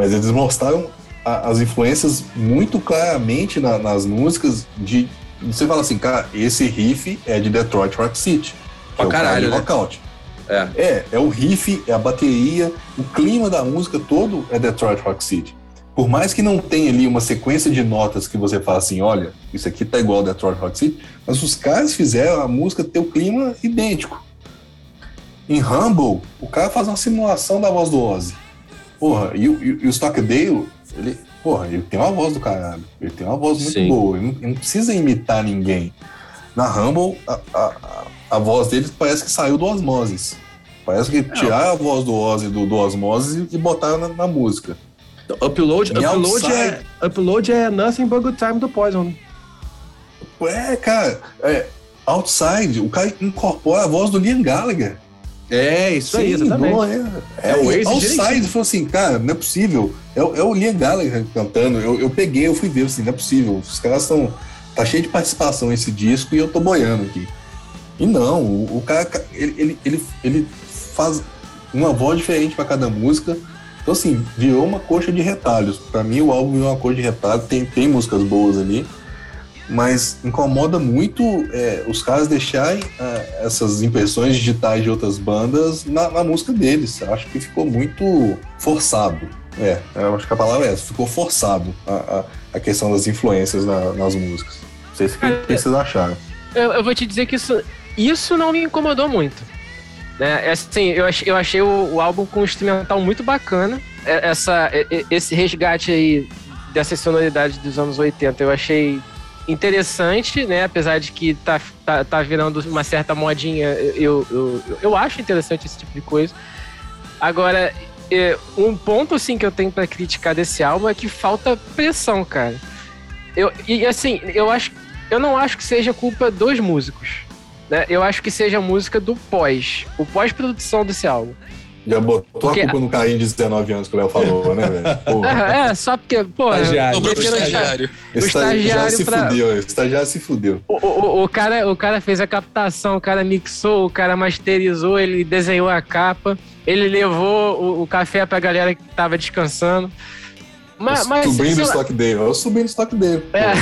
mas eles mostraram a, as influências muito claramente na, nas músicas de você fala assim, cara, esse riff é de Detroit Rock City. Pra é o caralho, cara né? É. É, é o riff, é a bateria, o clima da música todo é Detroit Rock City. Por mais que não tenha ali uma sequência de notas que você fala assim, olha, isso aqui tá igual Detroit Rock City, mas os caras fizeram a música ter o clima idêntico. Em Humble, o cara faz uma simulação da voz do Ozzy. Porra, e, o- e, e o Stockdale, ele, porra, ele tem uma voz do caralho. Ele tem uma voz muito Sim. boa. Ele não, ele não precisa imitar ninguém. Na Humble, a, a, a- voz dele parece que saiu do Osmosis. Parece que tiraram a voz do Ozzy do, do Osmosis e botaram na, na música. Upload, E upload, é, upload é Nothing But Good Time do Poison. É, cara, é, Outside, o cara incorpora a voz do Liam Gallagher. É, isso aí, Sim, exatamente. não, é, É o Ace Outside, falou assim, cara, não é possível. É, o- é Liam Gallagher cantando. Eu, eu peguei, eu fui ver, assim, não é possível. Os caras estão. Tá cheio de participação esse disco e eu tô boiando aqui. E não, o, o cara, ele, ele, ele, ele faz uma voz diferente para cada música. Então, assim, virou uma coxa de retalhos. Para mim, o álbum virou uma coxa de retalhos. Tem, tem músicas boas ali, mas incomoda muito é, os caras deixarem ah, essas impressões digitais de outras bandas na, na música deles. Eu acho que ficou muito forçado. É, eu acho que a palavra é essa, ficou forçado a, a, a questão das influências na- nas músicas. Não sei se o que vocês acharam. Eu, eu vou te dizer que isso, isso não me incomodou muito. Né? É Assim, eu achei, eu achei o, o álbum com um instrumental muito bacana. É- Essa, esse resgate aí dessa sonoridade dos anos 80 eu achei interessante, né? Apesar de que tá, tá, tá virando uma certa modinha, eu, eu, eu acho interessante esse tipo de coisa. Agora, é, um ponto assim que eu tenho pra criticar desse álbum é que falta pressão, cara. Eu, e assim, eu acho eu não acho que seja culpa dos músicos. Né? Eu acho que seja música do pós, o pós-produção desse álbum. Já botou Porque- a culpa no carinho de 19 anos que o Léo falou, né, velho? Ah, é, só porque, pô, Estagiário. Já- estagiário. o estagiário se pra- fudeu, o estagiário se fudeu. o, o, o cara, o cara fez a captação, o cara mixou, o cara masterizou, ele desenhou a capa, ele levou o, o café pra galera que tava descansando. Mas, mas, sobrinho sei do lá, estoque dele, é o sobrinho do estoque dele. É.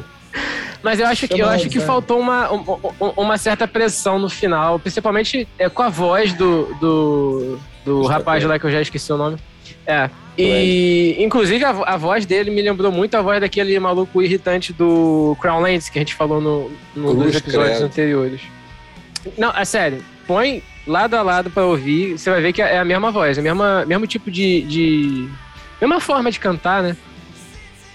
Mas eu acho que, eu acho que faltou uma, um- um- uma certa pressão no final, principalmente é, com a voz do, do, do rapaz bem. lá que eu já esqueci o nome. É. E, inclusive, a, a voz dele me lembrou muito a voz daquele maluco irritante do Crownlands, que a gente falou no, no dos episódios credo. anteriores. Não, é sério. Põe lado a lado pra ouvir, você vai ver que é a mesma voz, é o mesma, mesmo tipo de, de. Mesma forma de cantar, né?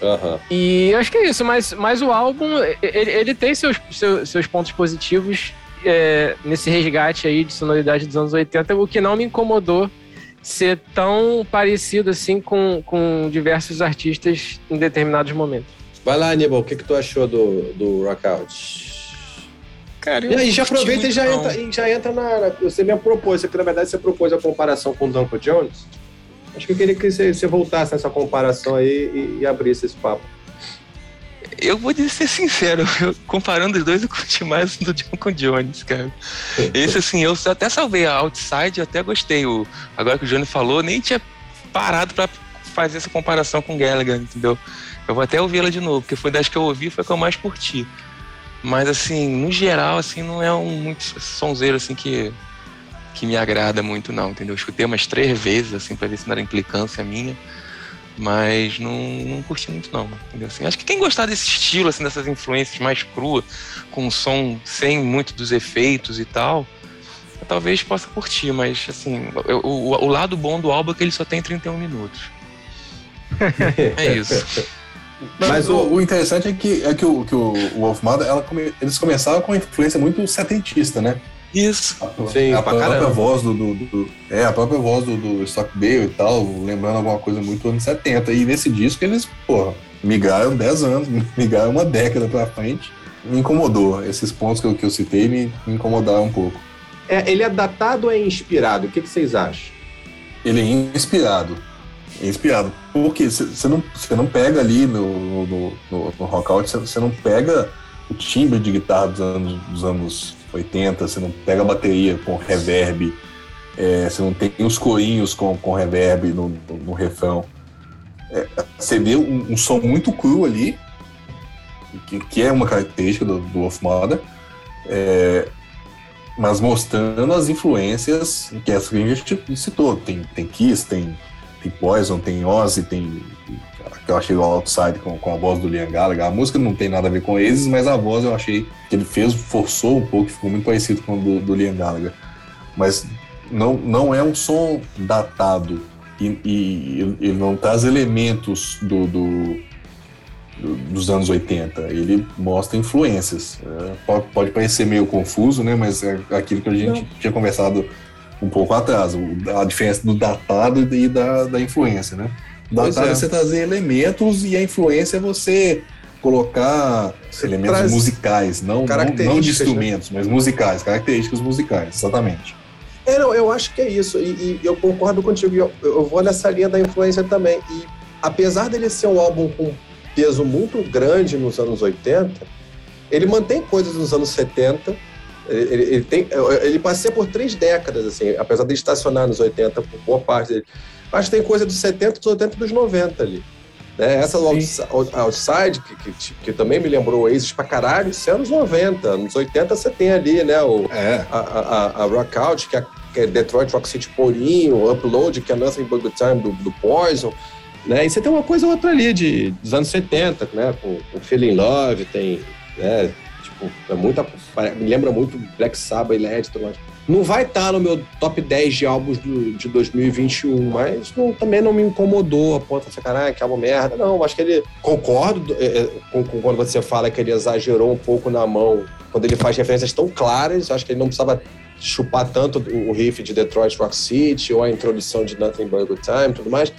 Aham. E acho que é isso, mas, mas o álbum, ele, ele tem seus, seus, seus pontos positivos é, nesse resgate aí de sonoridade dos anos 80, o que não me incomodou ser tão parecido assim com, com diversos artistas em determinados momentos. Vai lá, Aníbal, o que, que tu achou do, do Rockout? Cara, eu E aí, já aproveita e já não. entra, e já entra na, na- Você mesmo propôs, que na verdade você propôs a comparação com o Duncan Jones. Acho que eu queria que você, você voltasse nessa comparação aí e, e abrisse esse papo. Eu vou ser sincero, eu- comparando os dois, eu curti mais do John com o Jones, cara. Esse, assim, eu até salvei a Outside, eu até gostei. O, agora que o Johnny falou, nem tinha parado pra fazer essa comparação com Gallagher, entendeu? Eu vou até ouvi-la de novo, porque foi das que eu ouvi, foi a que eu mais curti. Mas, assim, no geral, assim, não é um muito sonzeiro, assim, que, que me agrada muito, não, entendeu? Eu escutei umas três vezes, assim, pra ver se não era implicância minha. Mas não, não curti muito, não. Entendeu? Assim, acho que quem gostar desse estilo, assim, dessas influências mais cruas, com um som sem muito dos efeitos e tal, talvez possa curtir, mas assim, o, o, o lado bom do álbum é que ele só tem 31 minutos. É isso. Mas o, o interessante é que, é que o, que o, o Wolf Mother, come- eles começaram com uma influência muito setentista, né? Isso. Sim, a pra própria caramba. voz do, do- do- É, a própria voz do, do Stockdale e tal, lembrando alguma coisa muito anos 70. E nesse disco eles, porra, migraram 10 anos, migraram uma década pra frente. Me incomodou. Esses pontos que eu, que eu citei me, me incomodaram um pouco. É, ele é datado ou é inspirado? O que, que vocês acham? Ele é inspirado. É inspirado. Porque você não, cê não pega ali no, no, no, no Rockout, você não pega o timbre de guitarra dos anos, dos anos 80, você não pega a bateria com reverb, você não tem os corinhos com, com reverb no, no, no refrão. Você vê um, um som muito cru ali, que, que é uma característica do, do Wolf Mother, é, mas mostrando as influências que essa a gente citou. Tem, tem Kiss, tem, tem Poison, tem Ozzy, tem que eu achei o Outside com, com a voz do Liam Gallagher. A música não tem nada a ver com eles, mas a voz eu achei que ele fez, forçou um pouco, ficou muito parecido com o do, do Liam Gallagher. Mas não, não é um som datado e, e ele não traz elementos do, do, do, dos anos 80. Ele mostra influências. É, pode, pode, parecer meio confuso, né? Mas é aquilo que a gente não. tinha conversado um pouco atrás, a diferença do datado e da, da influência, né? Datado é. você trazer elementos e a influência é você colocar você elementos musicais, não, não, não de né? instrumentos, né? mas musicais, características musicais, exatamente. É, não, eu acho que é isso, e, e eu concordo contigo, eu, eu, vou nessa linha da influência também. E apesar dele ser um álbum com peso muito grande nos anos 80, ele mantém coisas dos anos 70. Ele, ele, ele tem, ele passeia por três décadas, assim, apesar de estacionar nos 80 por boa parte dele. Mas tem coisa dos 70, dos 80 e dos 90 ali. Né? Essa Outside, que, que, que, também me lembrou Oasis pra caralho, isso é anos 90. Nos 80 você tem ali, né? O, é. a, a, a Rockout, que é, que é Detroit Rock City Porinho, Upload, que é Nothing But Good Time do, do Poison. Né? E você tem uma coisa ou outra ali de, dos anos 70, né? Com, com Feeling Love, tem. Né? Tipo, é muita, me lembra muito Black Sabbath e Led tudo mais. Não vai estar tá no meu top 10 de álbuns do, de 2021, mas não, também não me incomodou a ponta de sacanagem, que álbum merda. Não, acho que ele. Concordo é, é, com, com, quando você fala que ele exagerou um pouco na mão, quando ele faz referências tão claras. Acho que ele não precisava chupar tanto o riff de Detroit Rock City ou a introdução de Nothing But a Good Time tudo mais.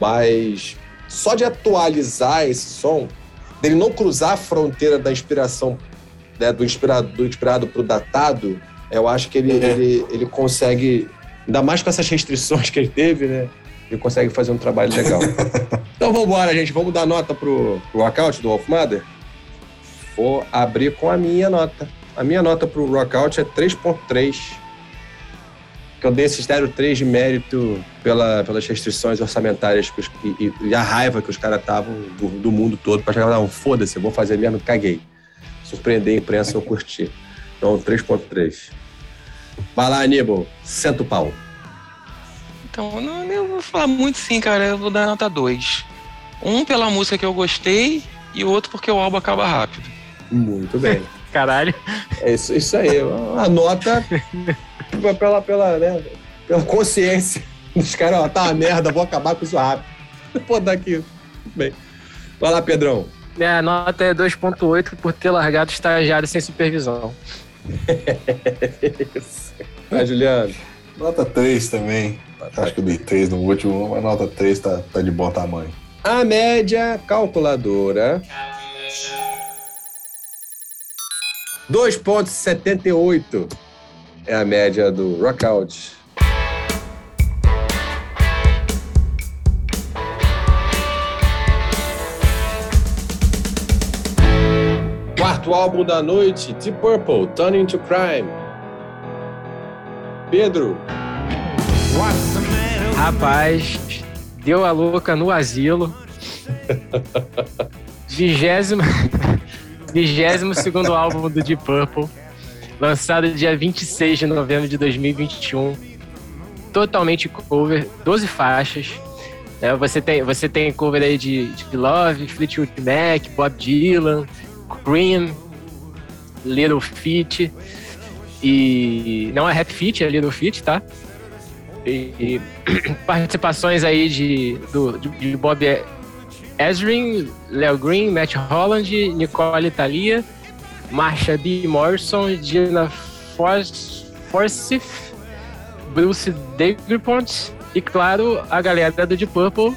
Mas só de atualizar esse som, dele não cruzar a fronteira da inspiração, né, do inspirado, do inspirado pro datado, eu acho que ele, é. ele, ele consegue, ainda mais com essas restrições que ele teve, né? Ele consegue fazer um trabalho legal. então vamos embora, gente. Vamos dar nota pro, pro workout do Wolf Mother? Vou abrir com a minha nota. A minha nota pro workout é 3.3. Que eu dei esse 0,3 de mérito pela, pelas restrições orçamentárias os, e, e, a raiva que os caras estavam do, do, mundo todo para chegar não, foda-se, eu vou fazer mesmo, caguei. Surpreender a imprensa, eu curti. Então, 3.3. Vai lá, Aníbal, senta o pau. Então, não, eu vou falar muito sim, cara. Eu vou dar nota 2. Um pela música que eu gostei e o outro porque o álbum acaba rápido. Muito bem. Caralho. É isso, isso aí. A nota pela, pela, né, pela consciência dos caras, ó, tá uma merda, vou acabar com isso rápido. Pô, daqui. Bem. Vai lá, Pedrão. É, a nota é 2.8 por ter largado estagiário sem supervisão. Isso. Vai, Juliano. Nota 3 também. Acho que eu dei 3 no último, mas nota 3 tá, tá de bom tamanho. A média calculadora. 2,78 é a média do Rockout. Quarto álbum da noite, Deep Purple, Turning to Crime. Pedro. Rapaz, deu a louca no asilo. Vigésimo, vigésimo segundo álbum do Deep Purple, lançado dia 26 de novembro de 2021. Totalmente cover, 12 faixas. É, você, tem, você tem cover aí de, de Love, Fleetwood Mac, Bob Dylan, Cream, Little Feat e não é Rap Feat, é Little Feat, tá? E, e participações aí de, do, de Bob Ezrin, Leo Green, Matt Holland, Nicole Italia, Marsha B. Morrison, Gina Forsyth, Bruce Davenport e, claro, a galera do Deep Purple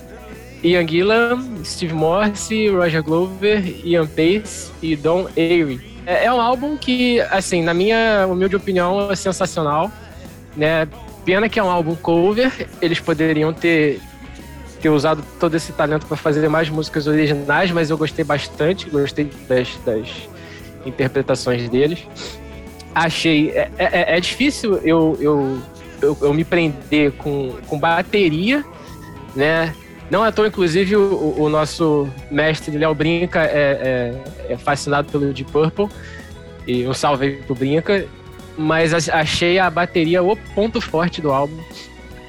Ian Gillan, Steve Morse, Roger Glover, Ian Pace e Don Airey. É, é, um álbum que, assim, na minha humilde opinião, é sensacional, né? Pena que é um álbum cover, eles poderiam ter, ter usado todo esse talento para fazer mais músicas originais, mas eu gostei bastante, gostei das, das interpretações deles. Achei. É, é, é difícil eu, eu, eu, eu me prender com, com bateria, né? Não à toa, inclusive, o, o nosso mestre Léo Brinca é, é, é, fascinado pelo Deep Purple. E um salve aí pro Brinca. Mas achei a bateria o ponto forte do álbum.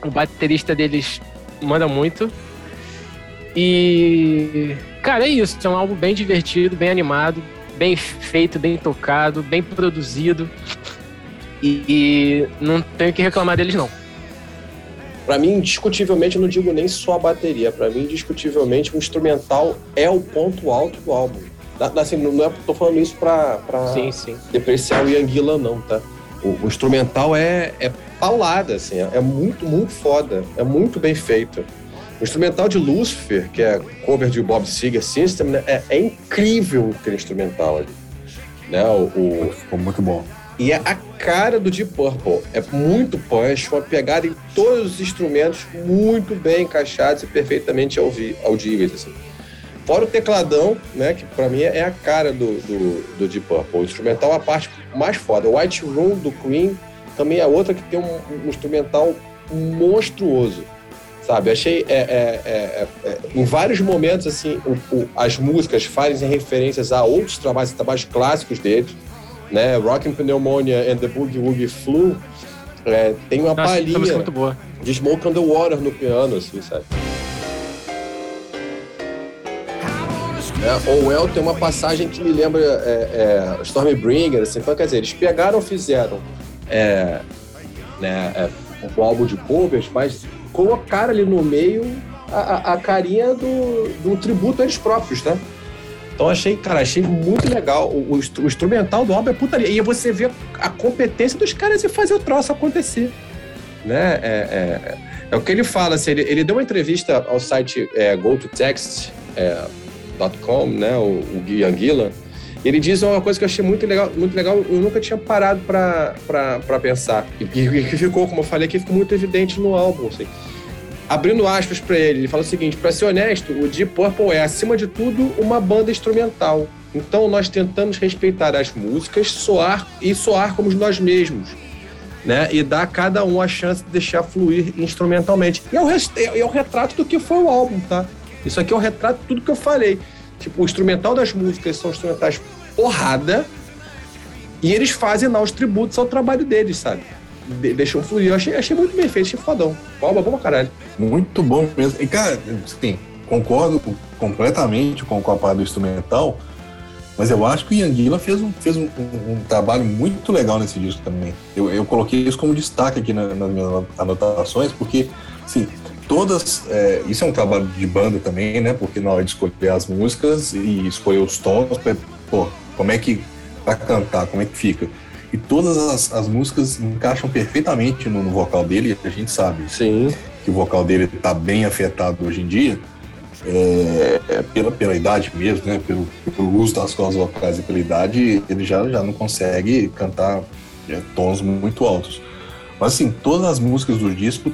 O baterista deles manda muito. E. Cara, é isso. É um álbum bem divertido, bem animado, bem feito, bem tocado, bem produzido. E, e não tenho que reclamar deles, não. Para mim, indiscutivelmente, eu não digo nem só a bateria. Para mim, indiscutivelmente, o instrumental é o ponto alto do álbum. Assim, não é, tô falando isso pra, pra sim, sim. depreciar o Yanguila, não, tá? O, o, instrumental é, é paulada, assim, é, é muito, muito foda. É muito bem feito. O instrumental de Lucifer, que é cover de Bob Seger System, né, é, é, incrível aquele instrumental ali. Né? O, o, Ficou muito bom. E é a cara do Deep Purple. É muito punch, uma pegada em todos os instrumentos muito bem encaixados e perfeitamente audíveis. Assim. Fora o tecladão, né, que para mim é a cara do, do, do, Deep Purple. O instrumental é a parte mais foda. O White Room do Queen também é outra que tem um, um instrumental monstruoso. Sabe, achei é, é, é, é, em vários momentos assim o, o, as músicas fazem referências a outros trabalhos, trabalhos clássicos deles né? Rockin' Pneumonia and the Boogie Woogie Flu, é, tem uma Nossa, palhinha boa. de Smoke on the Water no piano, assim, sabe? É, Orwell tem uma passagem que me lembra é, é, Stormbringer, assim, então, quer dizer, eles pegaram, fizeram é, né, é, o álbum de covers, mas colocaram ali no meio a, a, a carinha do, do tributo a eles próprios, né? Então achei, cara, achei muito legal. O, o, o instrumental do álbum é putaria. E você vê a competência dos caras em fazer o troço acontecer. Né? É, é, é o que ele fala, assim, ele, ele deu uma entrevista ao site é, gototext.com, é, né? O, o Gui Anguila. Ele diz uma coisa que eu achei muito legal, muito legal eu nunca tinha parado para pensar. E que ficou, como eu falei aqui, ficou muito evidente no álbum. Assim abrindo aspas para ele, ele fala o seguinte: para ser honesto, o Deep Purple é, acima de tudo, uma banda instrumental. Então nós tentamos respeitar as músicas, soar e soar como nós mesmos. Né? E dar a cada um a chance de deixar fluir instrumentalmente. E é o, é o retrato do que foi o álbum, tá? Isso aqui é o retrato de tudo que eu falei. Tipo, o instrumental das músicas são instrumentais porrada, e eles fazem lá os tributos ao trabalho deles, sabe? De, deixou fluir. Eu achei, achei muito bem feito, achei fodão. Palma bom pra caralho. Muito bom mesmo. E, cara, sim, concordo completamente com, com a parte do instrumental, mas eu acho que o Yanguila fez, um, fez um, um, um, trabalho muito legal nesse disco também. Eu, eu coloquei isso como destaque aqui na, nas minhas anotações, porque, sim, todas. É, isso é um trabalho de banda também, né? Porque na hora de escolher as músicas e escolher os tons, pô, como é que. pra cantar, como é que fica? E todas as, as músicas encaixam perfeitamente no, no, vocal dele, a gente sabe Sim. que o vocal dele está bem afetado hoje em dia, é, é pela, pela idade mesmo, né? Pelo, pelo uso das cordas vocais e pela idade, ele já, já não consegue cantar é, tons muito altos. Mas assim, todas as músicas do disco,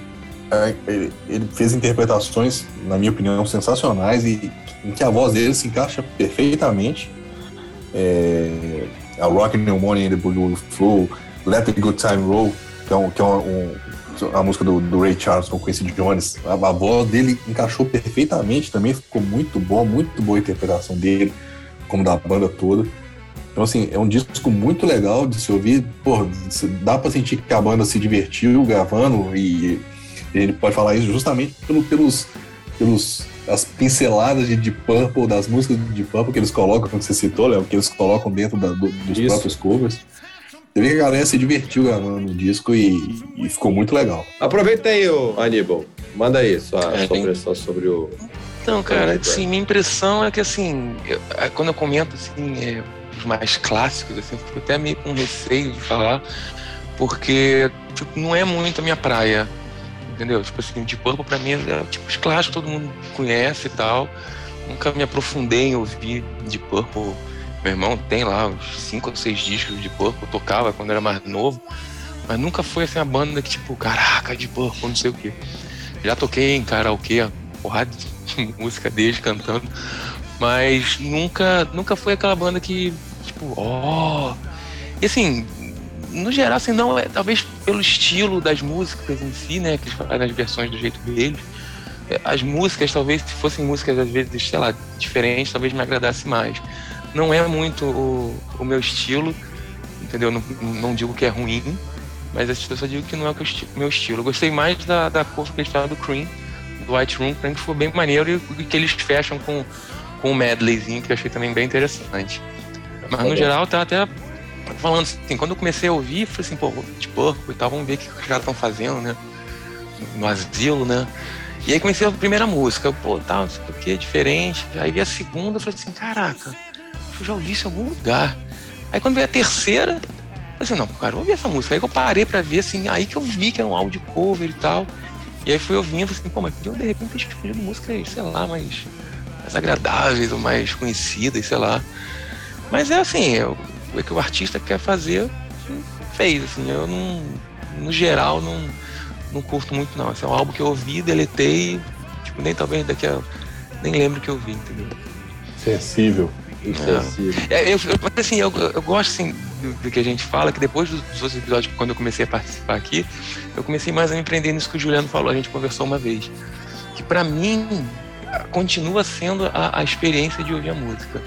é, ele, ele, fez interpretações, na minha opinião, sensacionais e em que a voz dele se encaixa perfeitamente. É, a Rock Pneumonia in the Blue Flow, Let the Good Time Roll, que é, um, que é um, a música do, do, Ray Charles com Quincy Jones. A, a, voz dele encaixou perfeitamente também, ficou muito bom, muito boa a interpretação dele, como da banda toda. Então, assim, é um disco muito legal de se ouvir. Pô, dá pra sentir que a banda se divertiu gravando e ele pode falar isso justamente pelo, pelos, pelos as pinceladas de Deep Purple, das músicas de Deep Purple que eles colocam, como você citou, Léo, que eles colocam dentro da, do, dos Isso. próprios covers. Você vê que a galera se divertiu gravando o disco e, e, ficou muito legal. Aproveita aí, Aníbal. Manda aí sua, é, sua impressão sobre o. Então, cara, assim, minha impressão é que, assim, eu, é, quando eu comento, assim, é, os mais clássicos, assim, eu fico até meio com receio de falar, porque, tipo, não é muito a minha praia entendeu? Tipo assim, de Purple pra mim é tipo os clássicos, todo mundo conhece e tal. Nunca me aprofundei em ouvir de Purple. Meu irmão tem lá uns cinco ou seis discos de Purple, tocava quando era mais novo, mas nunca foi assim a banda que tipo, caraca, de Purple, não sei o que. Já toquei em karaokê, porrada de música deles cantando, mas nunca, nunca foi aquela banda que, tipo, ó. Oh. E assim, no geral, assim, não é talvez pelo estilo das músicas em si, né, que eles fazem as versões do jeito deles. as músicas, talvez se fossem músicas às vezes, sei lá, diferentes, talvez me agradasse mais. Não é muito o, o meu estilo, entendeu? Não, não digo que é ruim, mas eu só digo que não é o meu estilo. Eu gostei mais da, da cor que falam do Cream, do White Room, mim foi bem maneiro e que eles fecham com, com um medleyzinho que eu achei também bem interessante. Mas no geral tá até falando assim, quando eu comecei a ouvir, falei assim, pô, de porco e tal, vamos ver o que os caras estão fazendo, né? No asilo, né? E aí comecei a primeira música, pô, tal, tá, o que diferente. Aí vi a segunda, falei assim, caraca, eu já ouvi isso em algum lugar. Aí quando veio a terceira, falei assim, não, cara, vou ouvir essa música. Aí que eu parei pra ver, assim, aí que eu vi que era um áudio cover e tal. E aí fui ouvindo, assim, pô, mas eu de repente escolhido músicas, sei lá, mais, mais agradáveis ou mais conhecidas, sei lá. Mas é assim, é o que o artista quer fazer, fez, assim, eu não, no geral, não, não curto muito não. Esse é um álbum que eu ouvi, deletei, tipo, nem talvez daqui a. nem lembro que eu vi, entendeu? Sensível. Insensível. É, eu, eu, assim, eu, eu gosto assim, do, do, que a gente fala, que depois dos, dos outros episódios, quando eu comecei a participar aqui, eu comecei mais a me empreender nisso que o Juliano falou, a gente conversou uma vez. Que para mim continua sendo a, a experiência de ouvir a música.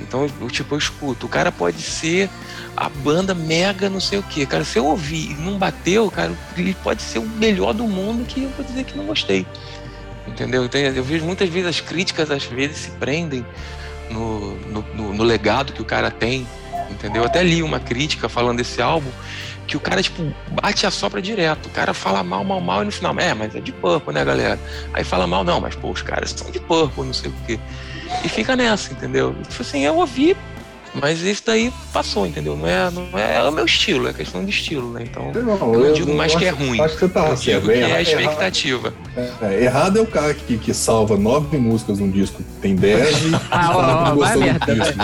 Então, eu, tipo, eu escuto. O cara pode ser a banda mega não sei o quê. Cara, se eu ouvir e não bateu, cara, ele pode ser o melhor do mundo que eu vou dizer que não gostei. Entendeu? Então, eu vejo muitas vezes as críticas, às vezes, se prendem no, no, no, no legado que o cara tem. Entendeu? Eu até li uma crítica falando desse álbum que o cara, tipo, bate a sopra direto. O cara fala mal, mal, mal, e no final, é, mas é de Purple, né, galera? Aí fala mal, não, mas, pô, os caras são de Purple, não sei o quê. E fica nessa, entendeu? Tipo assim, eu ouvi, mas isso daí passou, entendeu? Não é, não é, é o meu estilo, é questão de estilo, né? Então, não, eu não digo mais que é ruim. Acho que você tá eu digo que é a expectativa. Errado é, errado é o cara que, que salva nove músicas num disco, tem dez e ah, ó, ó, vai merda, disco,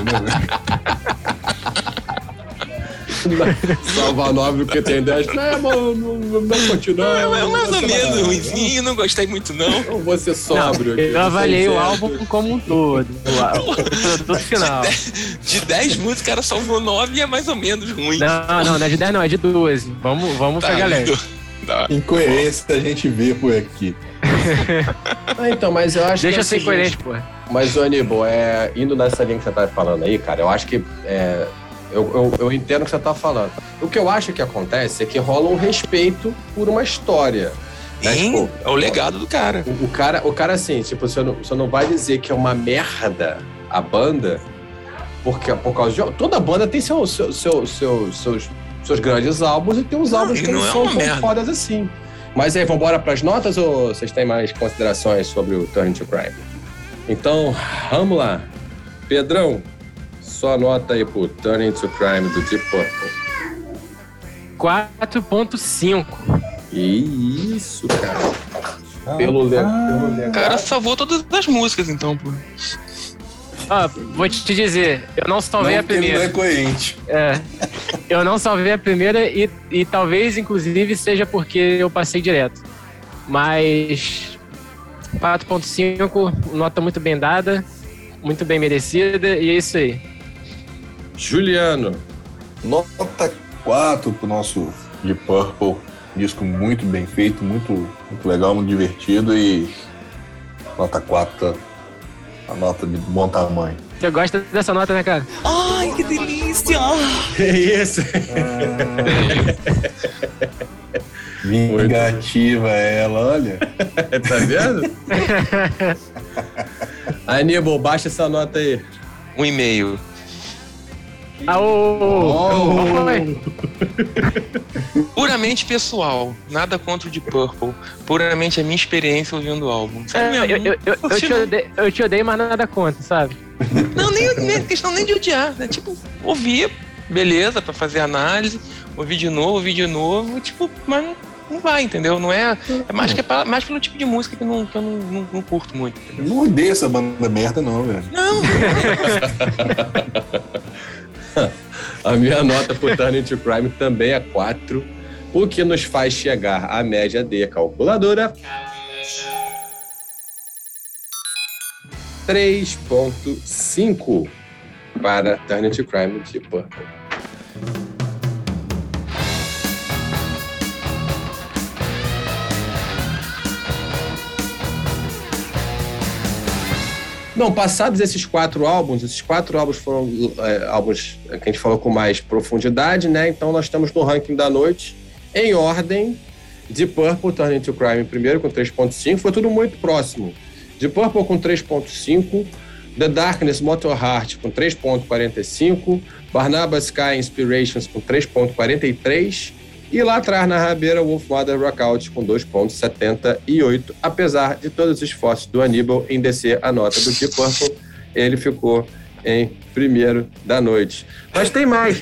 Salvar nove porque tem 10. Não, mano, não, não continua. É, é mais ou menos ruimzinho, não gostei muito, não. Eu vou ser sóbrio aqui. Eu avaliei o álbum como um todo. O produto final. De 10 músicas, o cara salvou 9 e é mais ou menos ruim. Não, não, não é de 10, não, é de 12. Vamos, vamos tá, pegar leve. Tá. Incoerência a gente vê por aqui. ah, então, mas eu acho Deixa que. Deixa é ser incoerente, pô. Mas, Aníbal, é, indo nessa linha que você tá falando aí, cara, eu acho que é, eu, eu, eu entendo o que você está falando. O que eu acho que acontece é que rola um respeito por uma história. Né? Tipo, é o legado do cara. O, o, cara, o cara assim, tipo, você não, você não vai dizer que é uma merda a banda, porque por causa de. Toda banda tem seu, seu, seu, seu seus, seus grandes álbuns e tem os álbuns que não, não é são tão fodas assim. Mas aí, vamos embora para as notas ou vocês têm mais considerações sobre o Turn to Crime? Então, vamos lá. Pedrão, só anota aí pro Turning to Crime do Deep Purple. 4.5. Isso, cara. Ah, pelo, le ah, pelo Cara, salvou todas as músicas, então, pô. Ah, vou te dizer, eu não salvei não, a primeira. Não é coerente. É. Eu não salvei a primeira e, e talvez, inclusive, seja porque eu passei direto. Mas 4.5, nota muito bem dada, muito bem merecida, e é isso aí. Juliano. Nota 4 pro nosso de Purple. Disco muito bem feito, muito, muito legal, muito divertido e nota 4, a nota de bom tamanho. Você gosta dessa nota, né, cara? Ai, que delícia! Que isso? Ah, vingativa ela, olha. tá vendo? Aníbal, baixa essa nota aí. Um e-mail. Aô! Oh. Puramente pessoal, nada contra o de Purple. Puramente a minha experiência ouvindo o álbum. Sabe é, eu, eu, eu, eu, te odeio, eu te odeio, mas nada contra, sabe? Não, nem, nem questão nem de odiar. Né? Tipo, ouvir, beleza, pra fazer análise, ouvir de novo, ouvir de novo, tipo, mas não, não vai, entendeu? Não é. É mais, que é mais pelo tipo de música que, não, que eu não, não, não curto muito. Entendeu? Não odeio essa banda merda, não, velho. Não! A minha nota o Turning to Crime também é 4, o que nos faz chegar à média de calculadora. 3.5 para Turning to Crime de Purple. Não, passados esses quatro álbuns, esses quatro álbuns foram é, álbuns que a gente falou com mais profundidade, né? Então nós estamos no ranking da noite, em ordem, de Purple, Turning to Crime primeiro com 3.5, foi tudo muito próximo. De Purple com 3.5, The Darkness Motor Heart com 3.45, Barnabas Sky Inspirations com 3.43 e lá atrás na rabeira Wolf Mother Rockout com 2.78, apesar de todos os esforços do Aníbal em descer a nota do Deep Purple, ele ficou em primeiro da noite. Mas tem mais.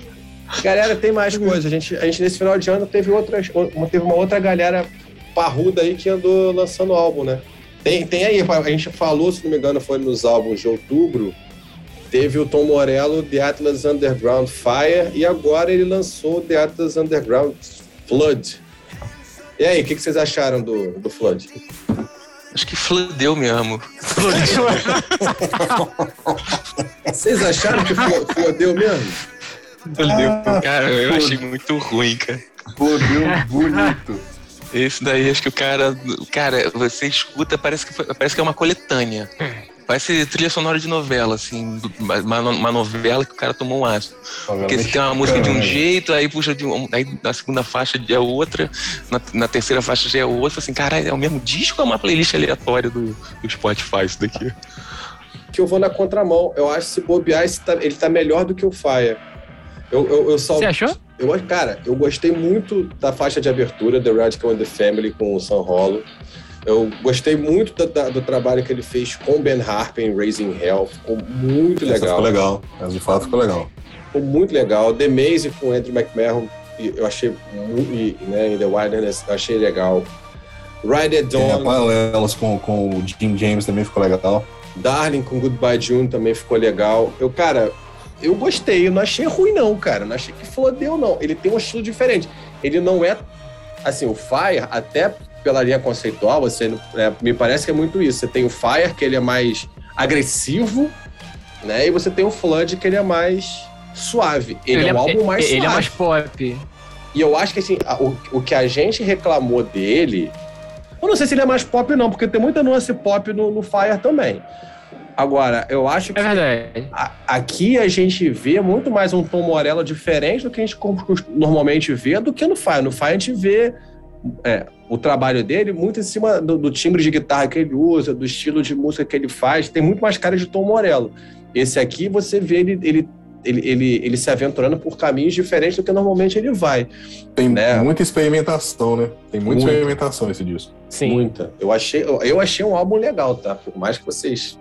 Galera, tem mais coisa. A gente, a gente nesse final de ano teve, outras, teve uma outra galera parruda aí que andou lançando álbum, né? Tem, tem aí, a gente falou, se não me engano, foi nos álbuns de outubro. Teve o Tom Morello, The Atlas Underground Fire, e agora ele lançou The Atlas Underground Flood. E aí, o que, que, vocês acharam do, do Flood? Acho que fludeu mesmo. vocês acharam que fludeu mesmo? Ah, cara, eu achei muito ruim, cara. Fludeu bonito. Esse daí, acho que o cara. Cara, você escuta, parece que, parece que é uma coletânea. Parece trilha sonora de novela, assim, uma, uma novela que o cara tomou um ácido. Porque você tem uma música de um jeito, aí puxa de um. Aí na segunda faixa é outra, na, na terceira faixa já é outra, assim, cara, é o mesmo disco ou é uma playlist aleatória do, do Spotify isso daqui? Que eu vou na contramão. Eu acho que se bobear, tá, ele tá melhor do que o Fire. Eu, eu, eu só, Você achou? Eu, cara, eu gostei muito da faixa de abertura, The Radical and the Family, com o San Rolo. Eu gostei muito do, da, do trabalho que ele fez com Ben Harper em Raising Hell. Ficou muito Essa legal. Ficou legal. Mas de fato ficou legal. Ficou muito legal. The Maze com Andrew McMahon, eu achei muito. Né, in The Wilderness, eu achei legal. Ride at Dawn. paralelas com, com o Jim James também ficou legal. Darling com Goodbye June também ficou legal. Eu, cara, eu gostei, eu não achei ruim, não, cara. Não achei que flodeu, não. Ele tem um estilo diferente. Ele não é. Assim, o Fire, até pela linha conceitual, você é, me parece que é muito isso. Você tem o Fire, que ele é mais agressivo, né? E você tem o Flood, que ele é mais suave. Ele, ele é um álbum mais ele suave. Ele é mais pop. E eu acho que assim, o, o que a gente reclamou dele. Eu não sei se ele é mais pop, não, porque tem muita nuance pop no, no Fire também. Agora, eu acho que. É verdade. A, aqui a gente vê muito mais um Tom Morello diferente do que a gente normalmente vê do que no Fire. No Fire a gente vê é, o trabalho dele muito em cima do, do, timbre de guitarra que ele usa, do estilo de música que ele faz. Tem muito mais cara de Tom Morello. Esse aqui você vê ele, ele ele, ele, ele se aventurando por caminhos diferentes do que normalmente ele vai. Tem né? muita experimentação, né? Tem muita, muita, experimentação esse disco. Sim. Muita. Eu achei, eu, eu achei um álbum legal, tá? Por mais que vocês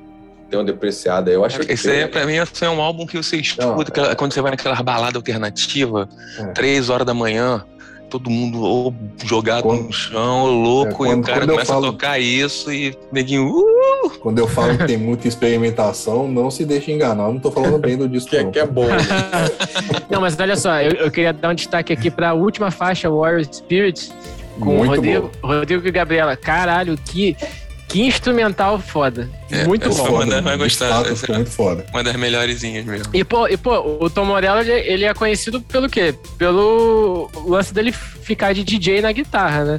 tenham depreciado, eu achei Esse aí, pra mim, é um álbum que você escuta Não, é... quando você vai naquela balada alternativa, é. três horas da manhã, todo mundo ou jogado quando, no chão, louco, é, quando, e o cara começa falo, a tocar isso e neguinho. Uh! Quando eu falo que tem muita experimentação, não se deixe enganar. Eu não tô falando bem do disco. que, não. que é bom. Né? não, mas olha só, eu, eu, queria dar um destaque aqui pra última faixa, Warrior Spirit, com o Rodrigo, Rodrigo e Gabriela. Caralho, que que instrumental foda. É, muito bom. Uma das, vai gostar. Essa, muito foda. Uma das melhorezinhas mesmo. E pô, e, pô o Tom Morello, ele é conhecido pelo quê? Pelo lance dele ficar de DJ na guitarra, né?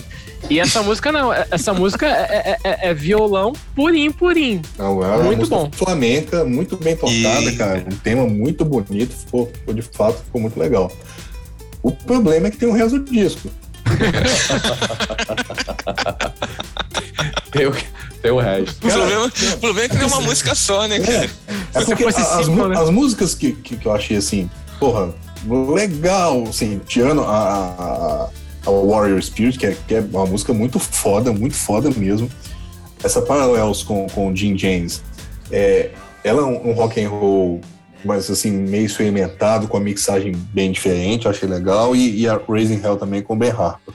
E essa música não, essa música é, é, é, violão purim, purim. Não, é muito bom. Flamenca, muito bem tocada, e... cara. Um tema muito bonito, ficou, ficou, de fato, ficou muito legal. O problema é que tem o resto do disco. tem, o, tem o resto. O problema, o problema é que tem uma música só, né, cara? É, é porque as, né? as, músicas que, que, que, eu achei assim, porra, legal, assim, tirando a, a, a Warrior Spirit, que é, que é uma música muito foda, muito foda mesmo. Essa Parallels com, com Jim James, é, ela é um, um rock and roll mas assim, meio experimentado, com a mixagem bem diferente, eu achei legal, e, e a Raising Hell também com o Ben Harper.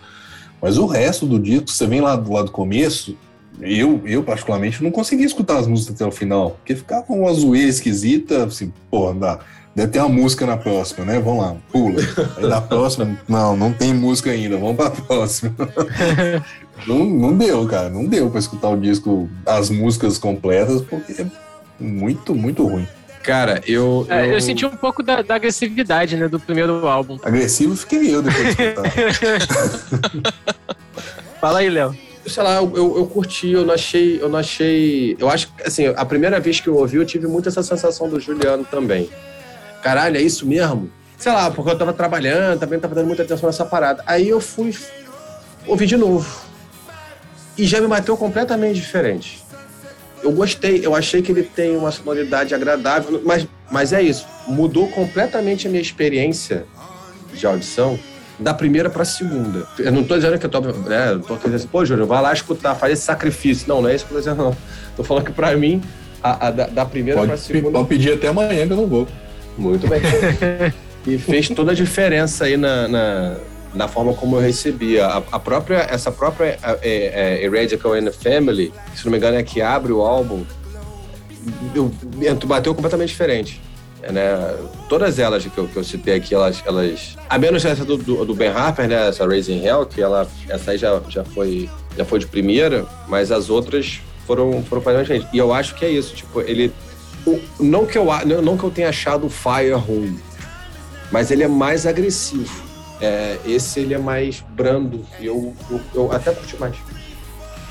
Mas o resto do disco, você vem lá do lado do começo, eu, eu particularmente não consegui escutar as músicas até o final, porque ficava uma zoeira esquisita, assim, pô, dá, deve ter uma música na próxima, né? Vamos lá, pula. Aí da próxima, não, não tem música ainda, vamos pra próxima. não, não deu, cara, não deu pra escutar o disco, as músicas completas, porque é muito, muito ruim. Cara, eu. É, eu... eu... senti um pouco da, da, agressividade, né, do primeiro álbum. Agressivo fiquei eu depois de escutar. Fala aí, Léo. Sei lá, eu, eu, eu, curti, eu não achei, eu não achei. Eu acho que, assim, a primeira vez que eu ouvi, eu tive muito essa sensação do Juliano também. Caralho, é isso mesmo? Sei lá, porque eu tava trabalhando, também tava dando muita atenção nessa parada. Aí eu fui ouvir de novo. E já me bateu completamente diferente. Eu gostei, eu achei que ele tem uma sonoridade agradável, mas, mas é isso. Mudou completamente a minha experiência de audição da primeira para a segunda. Eu não estou dizendo que eu tô, né, tô dizendo assim, pô, Júnior, vai lá escutar, faz esse sacrifício. Não, não é isso que eu tô dizendo, não. Tô falando que para mim, a, a da, da, primeira para a segunda. Pode pedir até amanhã que eu não vou. Muito bem. e fez toda a diferença aí na, na, na forma como eu recebia. A, própria, essa própria é, é, Heretical and the Family, se não me engano, é que abre o álbum, eu, bateu completamente diferente. É, né? Todas elas que eu, que eu citei aqui, elas, elas. A menos essa do, do, Ben Harper, né? Essa Raising Hell, que ela, essa aí já, já, foi, já foi de primeira, mas as outras foram, foram para gente. E eu acho que é isso, tipo, ele. O, não, que eu, não que eu tenha achado o Fire ruim, mas ele é mais agressivo. É, esse ele é mais brando. E eu, eu, eu até curti mais.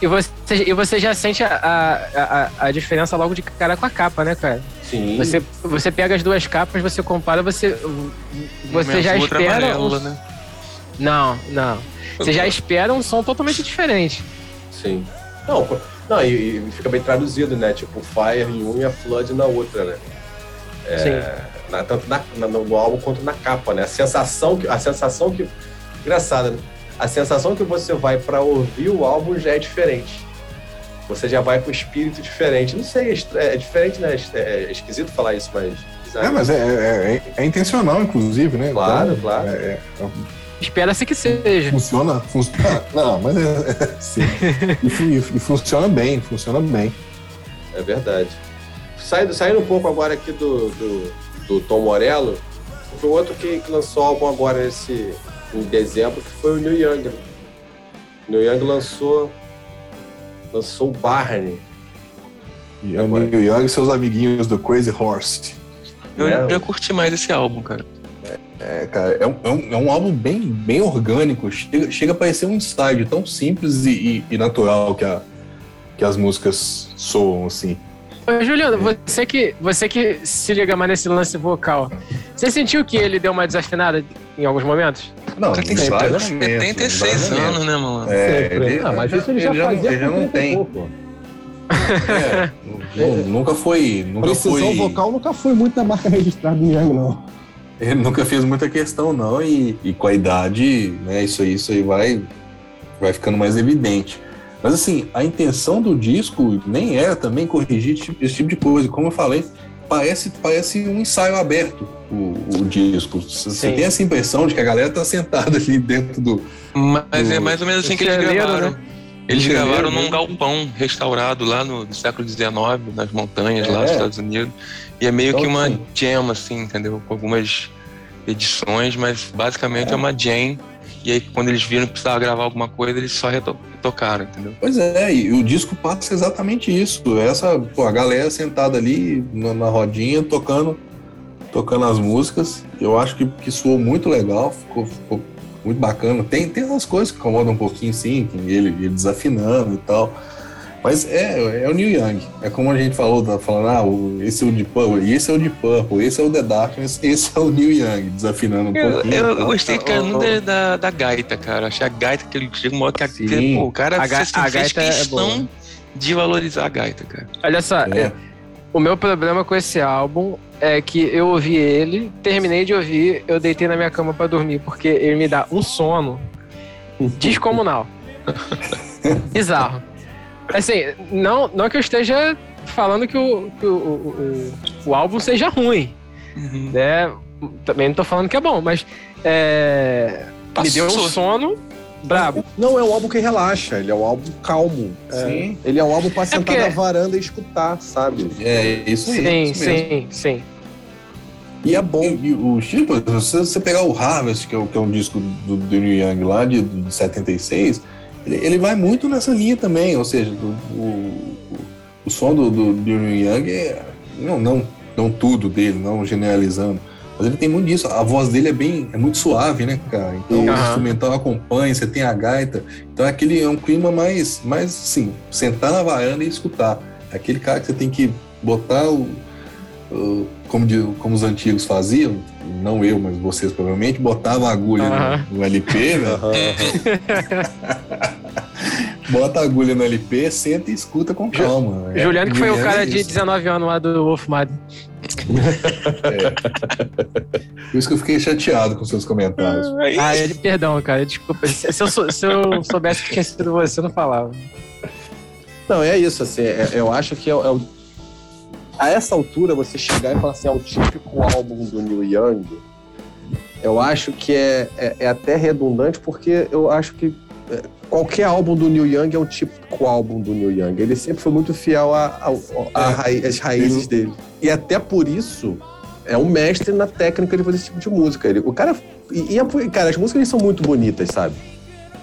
E você, e você já sente a, a, a, diferença logo de cara com a capa, né, cara? Sim. Você, você pega as duas capas, você compara, você, você já espera. Amarela, um... né? Não, não. Você já espera um som totalmente diferente. Sim. Não, não e, e fica bem traduzido, né? Tipo, Fire em um e a Flood na outra, né? É, Sim. Na, tanto na, na, no álbum quanto na capa, né? A sensação que. A sensação que. Engraçada, né? A sensação que você vai para ouvir o álbum já é diferente. Você já vai com espírito diferente. Não sei, é, é diferente, né? É, é, esquisito falar isso, mas. É, mas é, é, é, intencional, inclusive, né? Claro, então, claro. Espera-se que seja. Funciona, funciona. Não, mas é, sim. E, e, e, funciona bem, funciona bem. É verdade. Saindo, saindo um pouco agora aqui do, do, do Tom Morello, foi outro que, que lançou álbum agora esse, em dezembro, que foi o New Young. O New Young lançou, lançou o Barney. E o New Young e seus amiguinhos do Crazy Horse. Eu é, já curti mais esse álbum, cara. É, cara, é um, é um, é um, álbum bem, bem orgânico. Chega, chega a parecer um slide tão simples e, e, e natural que, a, que as músicas soam, assim. Ô, Juliano, você que, você que se liga mais nesse lance vocal, você sentiu que ele deu uma desafinada em alguns momentos? Não, tem 76 anos, né, mano? É, ele, ah, mas isso ele já, ele fazia já não tem. Pouco. É, nunca foi. Nunca Precisão foi... vocal nunca foi muito na marca registrada do Yang, não. Ele nunca fez muita questão, não, e, e com a idade, né, isso aí, isso aí vai, vai ficando mais evidente. Mas assim, a intenção do disco nem era também corrigir esse tipo de coisa. Como eu falei, parece, parece um ensaio aberto o, o disco. Você tem essa impressão de que a galera tá sentada ali dentro do. Mas do... é mais ou menos assim que eles gravaram. Né? Eles gravaram num galpão restaurado lá no, século XIX, nas montanhas é. lá dos Estados Unidos. E é meio então, que uma jam, assim, entendeu? Com algumas edições, mas basicamente é, é uma jam e aí, quando eles viram que precisava gravar alguma coisa, eles só retocaram, entendeu? Pois é, e o disco passa exatamente isso. Essa, pô, a galera sentada ali na, na rodinha, tocando tocando as músicas. Eu acho que, que soou muito legal, ficou, ficou muito bacana. Tem, tem umas coisas que incomodam um pouquinho, sim, ele, ele desafinando e tal. Mas é, é o Neil Young. É como a gente falou, tá falando, ah, esse é o de Purple, esse é o de Purple, esse é o The Darkness, esse é o Neil Young, desafinando um eu, pouquinho. Eu, eu gostei, cara, da, da, da, gaita, cara. Achei a gaita que ele chega uma hora que a, pô, o cara a, fez, a gaita é questão é de valorizar a gaita, cara. Olha só, é. É, o meu problema com esse álbum é que eu ouvi ele, terminei de ouvir, eu deitei na minha cama para dormir, porque ele me dá um sono descomunal. Bizarro. Assim, não, não que eu esteja falando que o, que o, o, o, o álbum seja ruim. Uhum. Né? Também não tô falando que é bom, mas é, me deu um sono brabo. Não, é um álbum que relaxa, ele é um álbum calmo. É, sim. Ele é um álbum pra é sentar é porque... na varanda e escutar, sabe? É, isso aí. Sim, isso sim, sim. E é bom. E, o tipo, se você pegar o Harvest, que é, que é um disco do, do Neil Young lá de, de 76, ele vai muito nessa linha também, ou seja, do, o, o som do, do, do Young é não, não, não tudo dele, não generalizando, Mas ele tem muito disso. A voz dele é bem, é muito suave, né, cara? Então Uhum. o instrumental acompanha, você tem a gaita. Então é aquele é um clima mais, mais assim, sentar na varanda e escutar. É aquele cara que você tem que botar o, o- como, de- como os antigos faziam, não eu, mas vocês provavelmente, botava a agulha no, no LP, né? Bota a agulha no LP, senta e escuta com calma. É, Juliano, que foi o Juliano cara é de isso. 19 anos lá do Wolf Madden. Por isso que eu fiquei chateado com seus comentários. Ah, ele, perdão, cara, desculpa. Se, eu, sou- se eu soubesse que tinha sido você, eu não falava. Não, é isso, assim, é- eu acho que é, o- é o- a essa altura você chegar e falar assim, é o típico álbum do Neil Young, eu acho que é, é, é até redundante, porque eu acho que é, qualquer álbum do Neil Young é um típico álbum do Neil Young. Ele sempre foi muito fiel É. às raízes dele. E até por isso, é um mestre na técnica de fazer esse tipo de música. Ele, o cara. E, e é cara, as músicas são muito bonitas, sabe?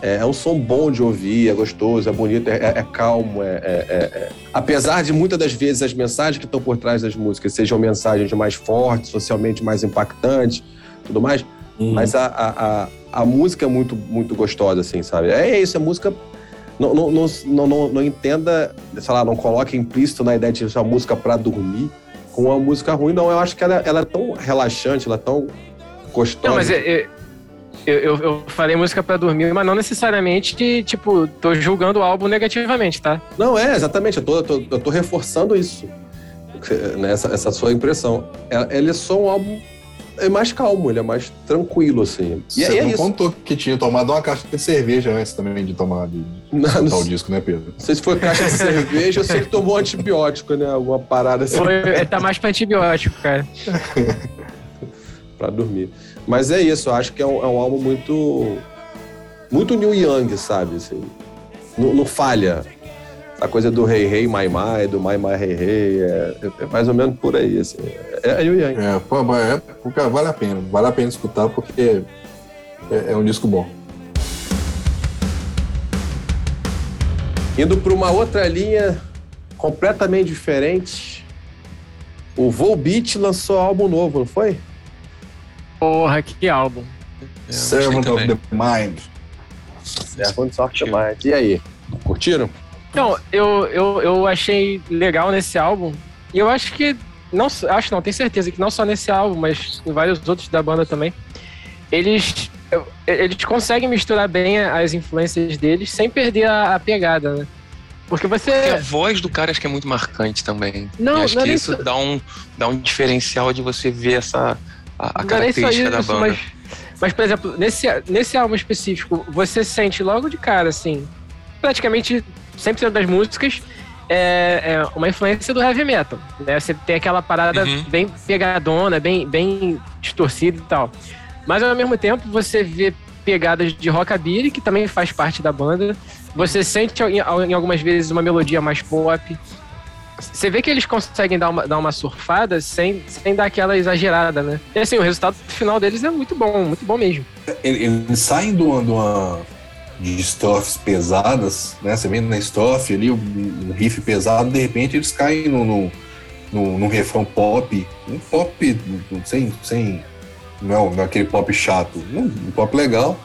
É, é um som bom de ouvir, é gostoso, é bonito, é, é- é calmo. É, é- é- é- Apesar de muitas das vezes as mensagens que estão por trás das músicas sejam mensagens mais fortes, socialmente mais impactantes, tudo mais, mas a, a, a, a música é muito, muito gostosa, assim, sabe? É isso, a música. Não, não, não, não, não, não entenda, sei lá, não coloque implícito na ideia de ser uma música pra dormir com uma música ruim, não. Eu acho que ela, ela é tão relaxante, ela é tão gostosa. Não, mas eu, eu, eu, eu falei música pra dormir, mas não necessariamente que, tipo, tô julgando o álbum negativamente, tá? Não, é, exatamente. Eu tô, eu tô, eu tô reforçando isso. Né, Essa, essa sua impressão. É- Ele é só um álbum é mais calmo, ele é mais tranquilo, assim. E, Você e é não isso. contou que tinha tomado uma caixa de cerveja antes também de tomar de, de Não, não escutar o sei- disco, né, Pedro? não sei se foi caixa de cerveja ou se ele tomou antibiótico, né? Alguma parada assim Foi, é, tá mais pra antibiótico, cara. pra dormir. Mas é isso, eu acho que é um, é um álbum muito. Muito New Young, sabe? Assim, não, não falha. A coisa do Rei Rei Mai Mai, do Mai Mai Rei Rei, é, é mais ou menos por aí, assim. É, é New Young. É, pô, mas é, porque vale a pena. Vale a pena escutar porque é, é um disco bom. Indo para uma outra linha completamente diferente, o Volbeat lançou álbum novo, não foi? Porra, que álbum. É, Servant of the Mind. Servants of the Mind. E aí? Curtiram? Então, eu, eu, eu achei legal nesse álbum. E eu acho que. Não, acho não, tenho certeza que não só nesse álbum, mas em vários outros da banda também. Eles. eu- Eles conseguem misturar bem as influências deles sem perder a, a pegada, né? Porque você. Porque a voz do cara acho que é muito marcante também. Não, e acho não é que isso dá um, dá um diferencial de você ver essa a, a é característica da isso, banda. mas, mas, por exemplo, nesse, nesse álbum específico, você sente logo de cara, assim, praticamente 100% das músicas é, é uma influência do heavy metal. Né? Você tem aquela parada Uhum. bem pegadona, bem, bem distorcida e tal. Mas ao mesmo tempo você vê pegadas de rockabilly, que também faz parte da banda. Você sente em algumas vezes uma melodia mais pop. Você vê que eles conseguem dar uma, dar uma surfada sem, sem dar aquela exagerada, né? E assim, o resultado final deles é muito bom, muito bom mesmo. Ele- Eles saem de uma, de uma- de estrofes pesadas, né? Você vê na estrofe ali, um, riff pesado, de repente eles caem no, no, no, num refrão pop, um pop sem, sem não, é, não é aquele pop chato, um, pop legal,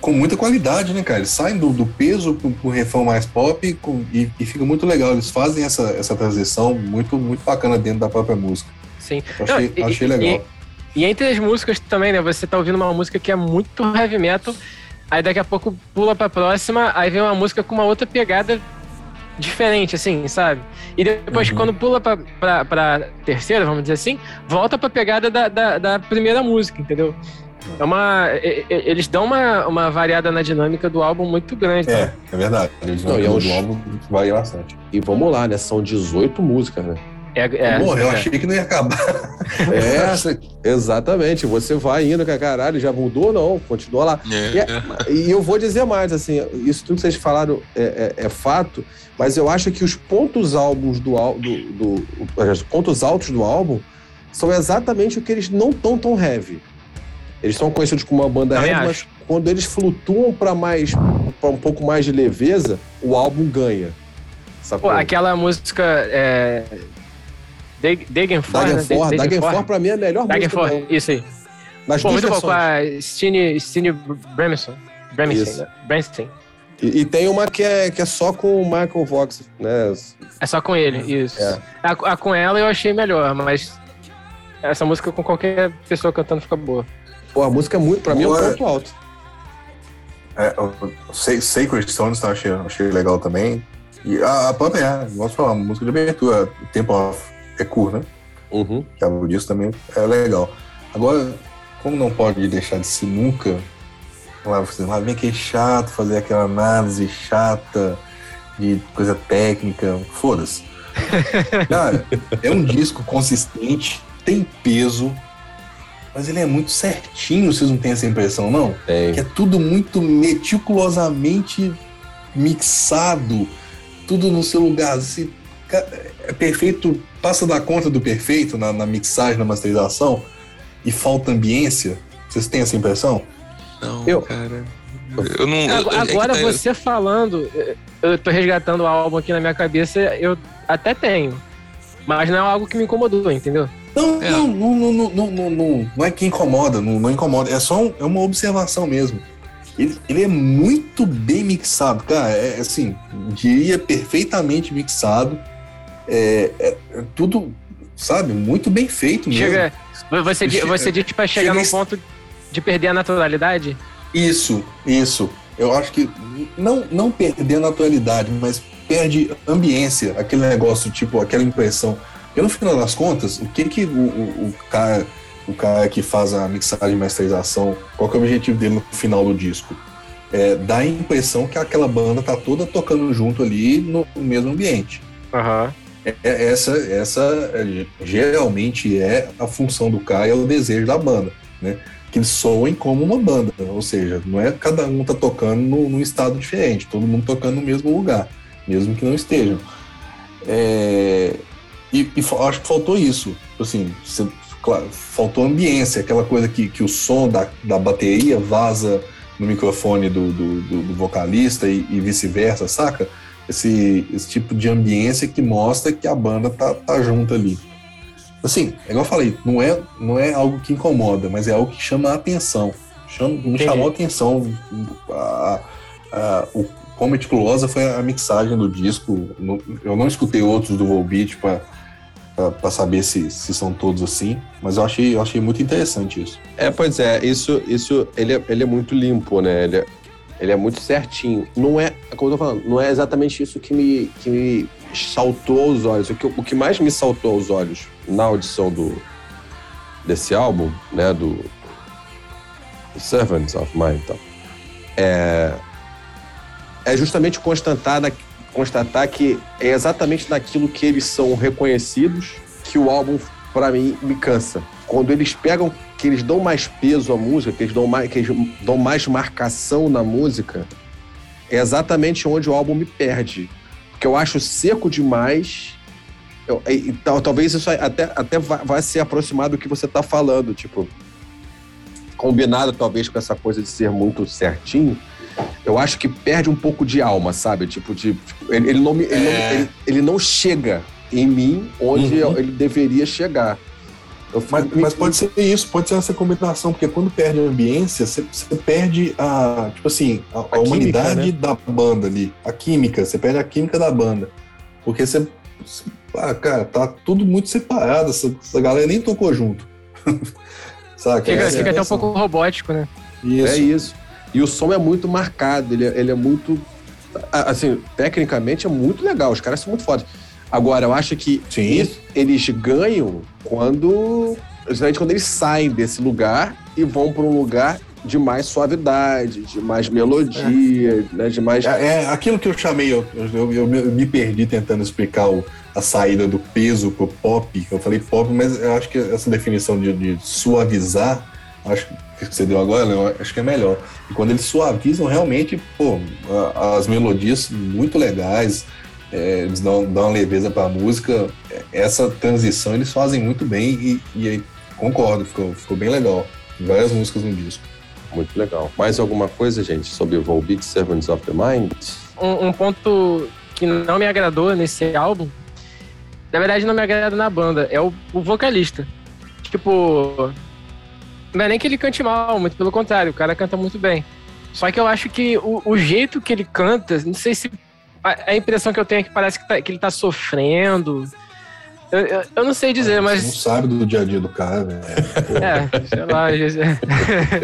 com muita qualidade, né, cara? Eles saem do, do peso pro, pro refrão mais pop com- e, e fica muito legal. Eles fazem essa, essa transição muito, muito bacana dentro da própria música. Sim. Eu achei, Não, e- achei e- legal. E entre as músicas também, né? Você tá ouvindo uma música que é muito heavy metal, aí daqui a pouco pula pra próxima, aí vem uma música com uma outra pegada diferente, assim, sabe? E depois, Uhum. quando pula pra, pra, pra terceira, vamos dizer assim, volta pra pegada da, da, da primeira música, entendeu? É uma, e- e- eles dão uma, uma variada na dinâmica do álbum muito grande. É, é verdade. Eles Não, e é do um- álbum varia bastante. E vamos lá, né? São 18 músicas, né? É, é, Porra, eu é. achei que não ia acabar. É, exatamente. Você vai indo com a caralho, já mudou não, continua lá. E, é- e eu vou dizer mais, assim, isso tudo que vocês falaram é, é- é fato, mas eu acho que os pontos álbuns do, do, do- os pontos altos do álbum são exatamente o que eles não estão tão heavy. Eles são conhecidos como uma banda Também heavy, mas quando eles flutuam para mais para um pouco mais de leveza, o álbum ganha. Pô, aquela música é, Dagenfor, Dagenfor, né? Dagenfor pra mim é a melhor música. Dagenfor, isso aí. Nas Pô, muito bom, com versões. a Stine, Stine Bremison. Bremison, né? Bernstein. E, e tem uma que é, que é só com o Michael Vox, né? É só com ele, isso. É. A, a com ela eu achei melhor, mas essa música com qualquer pessoa cantando fica boa. Pô, a música é muito, pra mim, é um Boa. ponto alto. É, Sacred Stones tá, achei, achei legal também. E a, a própria, é, gosto de falar, a música de abertura, o tempo off é curto, né? Uhum. Que algo disso também é legal. Agora, como não pode deixar de ser nunca, lá, você, lá vem que é chato fazer aquela análise chata de coisa técnica, foda-se. Cara, é um disco consistente, tem peso, mas ele é muito certinho, vocês não têm essa impressão, não? Tem. que é tudo muito meticulosamente mixado, tudo no seu lugar. é perfeito, passa da conta do perfeito na, na mixagem, na masterização, e falta ambiência. Vocês têm essa impressão? Não, Eu- cara. Eu não. Agora, é agora tá- você falando, eu tô resgatando o álbum aqui na minha cabeça, eu até tenho. Mas não é algo que me incomodou, entendeu? Não, É. não, não, não, não, não, não, não, não é que incomoda, não, não incomoda, é só um- é uma observação mesmo. Ele, ele é muito bem mixado, cara, é assim, diria perfeitamente mixado, é, é- é tudo, sabe, muito bem feito mesmo. Chega, você, di- Chega- você diz pra chegar chega num ponto de perder a naturalidade? Isso, isso. Eu acho que não, não perder a naturalidade, mas perde ambiência, aquele negócio, tipo, aquela impressão. Porque no final das contas, o que que o, o, o cara, o cara que faz a mixagem e masterização, qual que é o objetivo dele no final do disco? É dar a impressão que aquela banda tá toda tocando junto ali no, mesmo ambiente. Aham. É- essa, essa é, geralmente é a função do cara, é o desejo da banda, né? Que eles soem como uma banda, ou seja, não é cada um tá tocando no- num estado diferente, todo mundo tocando no mesmo lugar, mesmo que não estejam. É, e e acho que faltou isso, assim, cê- claro, faltou ambiência, aquela coisa que, que o som da, da bateria vaza no microfone do, do, do- do vocalista e, e vice-versa, saca? esse, esse tipo de ambiência que mostra que a banda tá, tá junto ali. Assim, é igual eu falei, não é, não é algo que incomoda, mas é algo que chama a atenção. Chama, me chamou a atenção a, a, o quão meticulosa foi a mixagem do disco. Eu não escutei outros do Volbeat para saber se, se são todos assim, mas eu achei, eu achei muito interessante isso. É, pois é, isso, isso ele, é, ele é muito limpo, né? Ele é, ele é muito certinho. Não é, como eu tô falando, não é exatamente isso que me, que me saltou aos olhos. O que, o que mais me saltou aos olhos na audição do, desse álbum, né, do Servants of Mine, então, é, é justamente constatar, constatar que é exatamente naquilo que eles são reconhecidos que o álbum, pra mim, me cansa. Quando eles pegam, que eles dão mais peso à música, que eles dão mais, que eles dão mais marcação na música, é exatamente onde o álbum me perde. Porque eu acho seco demais. Eu, e- e tal- talvez isso até, até vá, vá se aproximar do que você tá falando, tipo, combinado talvez com essa coisa de ser muito certinho, eu acho que perde um pouco de alma, sabe? Tipo, de, tipo, ele, ele não me- ele, não, É. ele, ele não chega em mim onde Uhum. ele deveria chegar. Eu fico- Mas, mas pode ser isso, pode ser essa combinação, porque quando perde a ambiência, você, você perde a, tipo assim, a, a química, humanidade né? da banda ali, a química, você perde a química da banda. Porque você, ah, cara, tá tudo muito separado, essa, essa galera nem tocou junto. Saca? Fica, é a fica até um pouco robótico, né? Isso. É isso. E o som é muito marcado, ele, é- ele é muito. Assim, tecnicamente é muito legal, os caras são muito fodas. Agora, eu acho que isso- eles ganham quando. Justamente quando eles saem desse lugar e vão para um lugar de mais suavidade, de mais melodia, né? De mais. É, é aquilo que eu chamei, eu, eu, eu me perdi tentando explicar o- a saída do peso pro pop. Eu falei pop, mas eu acho que essa definição de, de suavizar, acho que você deu agora, acho que é melhor. E quando eles suavizam, realmente, pô, a- as melodias muito legais, é, eles dão, dão uma leveza pra música. É, Essa transição eles fazem muito bem e, e aí, concordo, ficou, ficou bem legal. Várias músicas no disco. Muito legal. Mais alguma coisa, gente, sobre o Volbeat Servants of the Mind? Um, um ponto que não me agradou nesse álbum na verdade não me agrada na banda, é o, o vocalista. Tipo, não é nem que ele cante mal, muito pelo contrário, o cara canta muito bem. Só que eu acho que o, o jeito que ele canta, não sei se. A, a impressão que eu tenho é que parece que, tá, que ele tá sofrendo. Eu, eu, eu, não sei dizer, mas. Você não sabe do dia a dia do cara, velho. É, sei lá.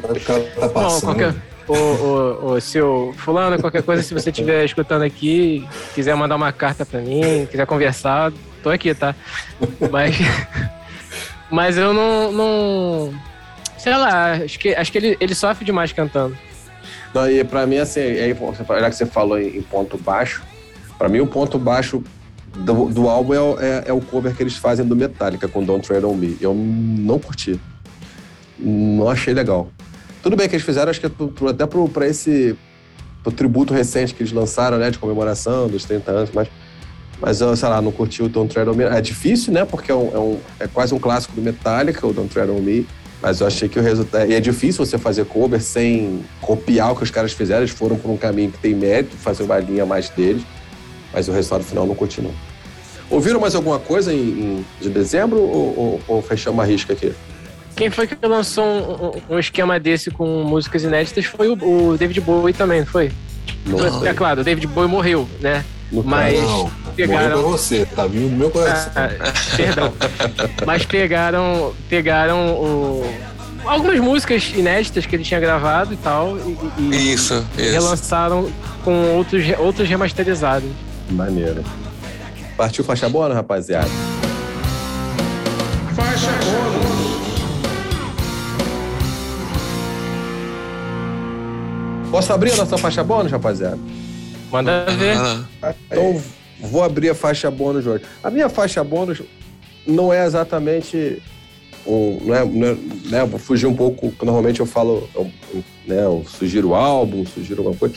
o cara tá passando. Bom, qualquer, o, o, o seu fulano, qualquer coisa, se você estiver escutando aqui, quiser mandar uma carta para mim, quiser conversar, tô aqui, tá? Mas, mas eu não, não, sei lá, acho que, acho que ele, ele sofre demais cantando. Não, e pra mim, assim, aí, já que você falou em, ponto baixo, pra mim o ponto baixo do, do álbum é, é, é, o cover que eles fazem do Metallica com Don't Tread On Me. Eu não curti. Não achei legal. Tudo bem que eles fizeram, acho que é até pro, pra esse pro tributo recente que eles lançaram, né, de comemoração dos 30 anos, mas, mas eu, sei lá, não curti o Don't Tread On Me. É difícil, né, porque é, um, é, um, é quase um clássico do Metallica, o Don't Tread On Me, mas eu achei que o resultado... E é difícil você fazer cover sem copiar o que os caras fizeram, eles foram por um caminho que tem mérito, fazer uma linha mais deles, mas o resultado final não continua. Ouviram mais alguma coisa em, em de dezembro ou, ou, ou fechamos a risca aqui? Quem foi que lançou um, um, esquema desse com músicas inéditas foi o, o David Bowie também, não foi? Não. É claro, o David Bowie morreu, né? No Mas pegaram. Morreu você, tá vindo do meu coração. Ah, perdão. Mas pegaram. Pegaram o, algumas músicas inéditas que ele tinha gravado e tal. E, e isso, isso. relançaram com outros, outros remasterizados. Maneiro. Partiu faixa boa, rapaziada? Faixa boa. Posso abrir a nossa faixa bônus, rapaziada? Manda ver. Então, vou abrir a faixa bônus hoje. A minha faixa bônus não é exatamente. Um, não é, não é, né, vou fugir um pouco, normalmente eu falo, eu, né, eu sugiro álbum, sugiro alguma coisa.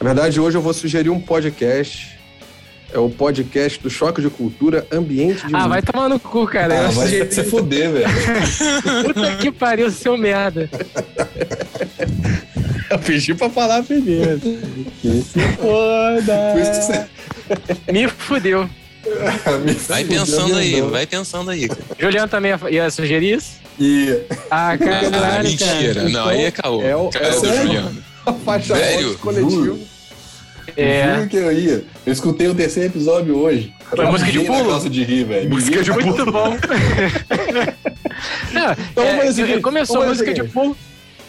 Na verdade, hoje eu vou sugerir um podcast. É o podcast do Choque de Cultura Ambiente de Ah, vai tomar no cu, cara. Ah, vai se fuder, velho. Puta que pariu, seu merda. Eu pedi pra falar primeiro. Que se foda. Me fudeu. vai pensando aí, vai pensando aí. Juliano também ia sugerir isso? Ia. Ah, caralho, ah, mentira. Cara. Não, aí é caô. É o, é o do Juliano. A faixa Sério? coletivo. É. Juro que eu ia. Eu escutei o terceiro episódio hoje. Foi música de pulo? de rir, velho. Música de pulo. Muito bom. Não, então, é, começou a música de pulo.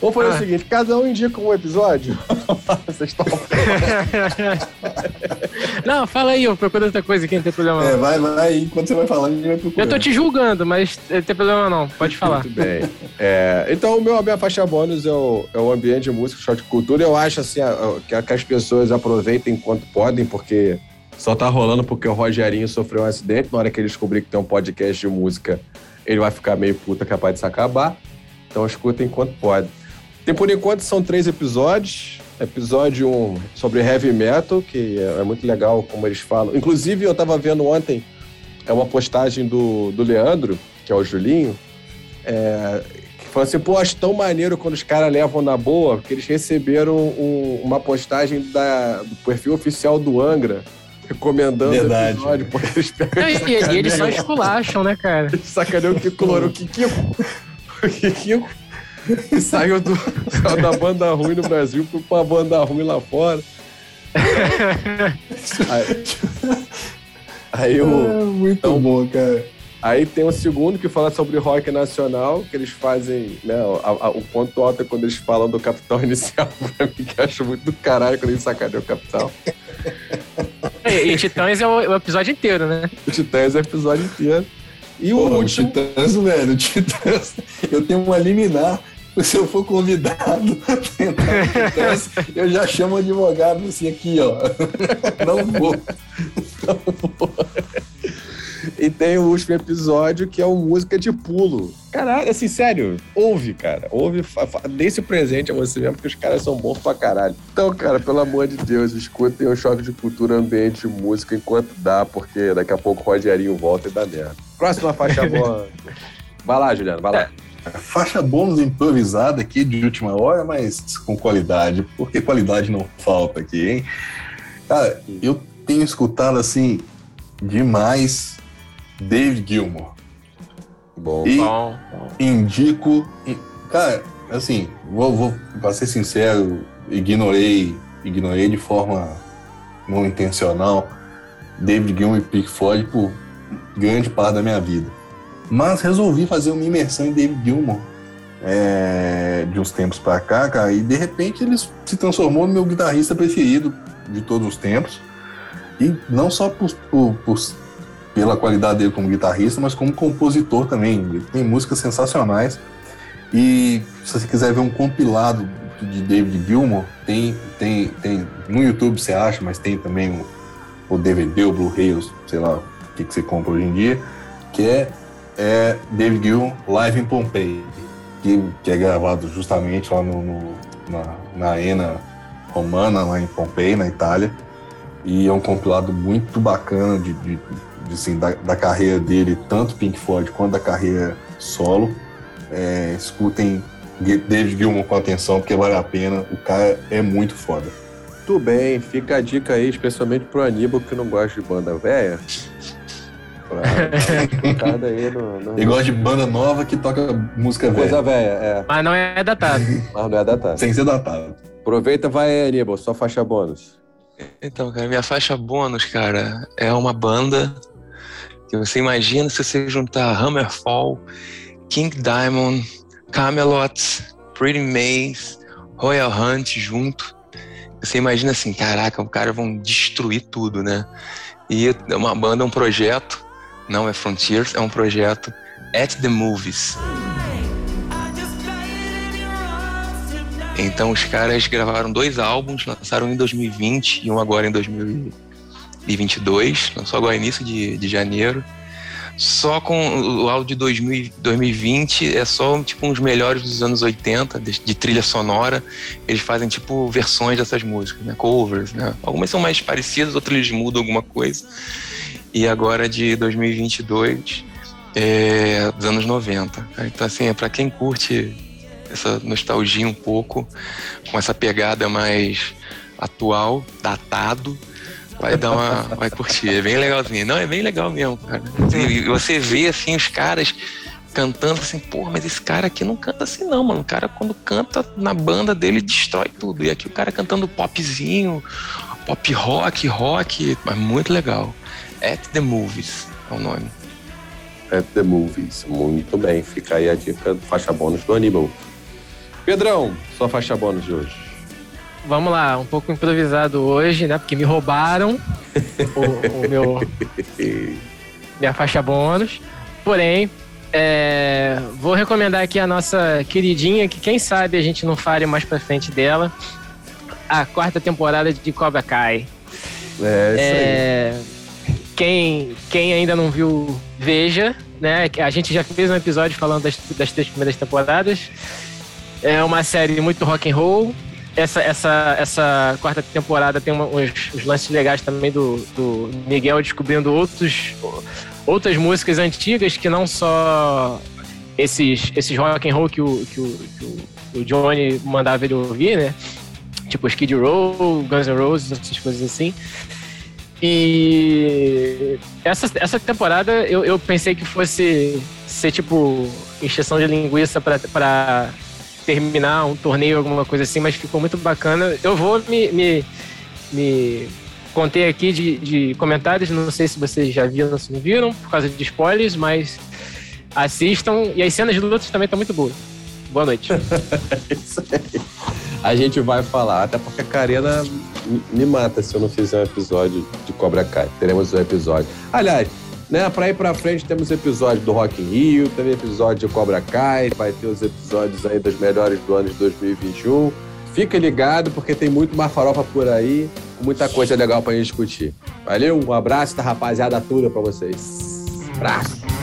Vamos fazer ah. o seguinte: cada um indica um episódio. Vocês estão. não, fala aí, eu procuro outra coisa aqui, não tem problema não. É, vai, vai, enquanto você vai falando, a gente vai procurar. Eu tô te julgando, mas não tem problema não, pode falar. Muito bem. É, então, o meu, a minha faixa bônus é o, é o ambiente de música, short cultura. Eu acho assim, que, que as pessoas aproveitem enquanto podem, porque só tá rolando porque o Rogerinho sofreu um acidente. Na hora que ele descobrir que tem um podcast de música, ele vai ficar meio puta capaz de se acabar. Então escuta enquanto pode. Tem por enquanto são três episódios. Episódio um sobre heavy metal, que é, é muito legal como eles falam. Inclusive, eu estava vendo ontem é uma postagem do, do Leandro, que é o Julinho, é, que falou assim: pô, acho tão maneiro quando os caras levam na boa, porque eles receberam um, uma postagem da, do perfil oficial do Angra recomendando Verdade. o episódio, porque eles pegam. E, e, eles só esculacham, né, cara? Sacaneiam o Kiko Louro. O Kiko. O Kiko e saiu, do, saiu da banda ruim no Brasil pra banda ruim lá fora. aí, aí o, é, muito então, bom, cara. Aí tem o segundo que fala sobre rock nacional, que eles fazem, né? A, a, o ponto alto é quando eles falam do Capital Inicial, pra mim, que eu acho muito do caralho quando eles sacaneiam o Capital. E, e Titãs é o, o, episódio inteiro, né? O Titãs é o episódio inteiro. E o Pô, último. O Titãs, velho, o Titãs. Eu tenho uma liminar se eu for convidado eu já chamo o advogado assim aqui, ó. Não vou. Não vou. E tem o último episódio que é o Música de Pulo. Caralho, assim, sério, ouve, cara. Ouve, dê esse presente a você mesmo, porque os caras são bons pra caralho. Então, cara, pelo amor de Deus, escutem o Choque de Cultura Ambiente Música enquanto dá, porque daqui a pouco o Rogerinho volta e dá merda. Próxima faixa boa. Vai lá, Juliano, vai lá. Faixa bônus improvisada aqui de última hora, mas com qualidade, porque qualidade não falta aqui, hein? Cara, eu tenho escutado assim demais David Gilmour. Bom. E Bom, indico. Cara, assim, vou, vou pra ser sincero, ignorei, ignorei de forma não intencional David Gilmour e Pink Floyd por grande parte da minha vida. Mas resolvi fazer uma imersão em David Gilmour é, de uns tempos pra cá, cara, e de repente ele se transformou no meu guitarrista preferido de todos os tempos. E não só por, por, por pela qualidade dele como guitarrista, mas como compositor também. Ele tem músicas sensacionais. E se você quiser ver um compilado de David Gilmour, tem, tem, tem no YouTube você acha, mas tem também o, o DVD, o Blu-ray, sei lá o que, que você compra hoje em dia, que é, é David Gilmour Live em Pompeii, que, que é gravado justamente lá no, no na, na Arena Romana, lá em Pompeii, na Itália. E é um compilado muito bacana de, de, de assim, da, da, carreira dele, tanto Pink Floyd quanto da carreira solo. É, escutem David Gilmour com atenção, porque vale a pena. O cara é muito foda. Tudo bem, fica a dica aí, especialmente pro Aníbal que não gosta de banda velha. Pra... aí no, no... Ele gosta de banda nova que toca música velha. Coisa velha, é. Mas não é datado. Mas não é datado. Sem ser datado. Aproveita, vai aí, Aníbal, só faixa bônus. Então, cara, minha faixa bônus, cara, é uma banda que você imagina se você juntar Hammerfall, King Diamond, Camelot, Pretty Maze, Royal Hunt junto. Você imagina assim, caraca, os caras vão destruir tudo, né? E é uma banda, um projeto, não é Frontiers, é um projeto At the Movies. Então os caras gravaram dois álbuns, lançaram um em 2020 e um agora em 2022, lançou agora início de, de janeiro. Só com o álbum de 2000, 2020 é só tipo uns melhores dos anos 80 de, de, trilha sonora. Eles fazem tipo versões dessas músicas, né? Covers, né? Algumas são mais parecidas, outras eles mudam alguma coisa. E agora de 2022 é, dos anos 90. Então assim, é para quem curte essa nostalgia um pouco, com essa pegada mais atual, datado, vai dar uma. vai curtir. É bem legalzinho. Não, é bem legal mesmo, cara. E você vê assim os caras cantando assim, pô, mas esse cara aqui não canta assim não, mano. O cara quando canta na banda dele destrói tudo. E aqui o cara cantando popzinho, pop rock, rock, mas muito legal. At the Movies é o nome. At the Movies, muito bem. Fica aí a dica do faixa bônus do Aníbal. Pedrão, sua faixa bônus de hoje. Vamos lá, um pouco improvisado hoje, né? Porque me roubaram o, o meu minha faixa bônus. Porém, é, vou recomendar aqui a nossa queridinha, que quem sabe a gente não fale mais pra frente dela, a quarta temporada de Cobra Kai. É, isso é, aí. Quem, quem ainda não viu, veja, né? A gente já fez um episódio falando das, das três primeiras temporadas. É uma série muito rock and roll. Essa, essa, essa quarta temporada tem uma, uns, uns, lances legais também do, do Miguel descobrindo outros, outras músicas antigas que não só esses, esses rock and roll que o, que o, que o Johnny mandava ele ouvir, né? Tipo Skid Row, Guns N' Roses, essas coisas assim. E essa, essa temporada eu, eu pensei que fosse ser tipo encheção de linguiça para terminar um torneio, alguma coisa assim, mas ficou muito bacana. Eu vou me, me, me contei aqui de, de comentários, não sei se vocês já viram ou se não viram, por causa de spoilers, mas assistam. E as cenas de lutas também estão muito boas. Boa noite. Isso aí. A gente vai falar, até porque a Karina me mata se eu não fizer um episódio de Cobra Kai. Teremos um episódio. Aliás, né? Pra ir pra frente temos episódio do Rock in Rio, também episódio de Cobra Kai, vai ter os episódios aí dos melhores do ano de 2021. Fica ligado porque tem muito mais farofa por aí, muita coisa legal pra gente discutir. Valeu, um abraço da rapaziada toda pra vocês. Abraço!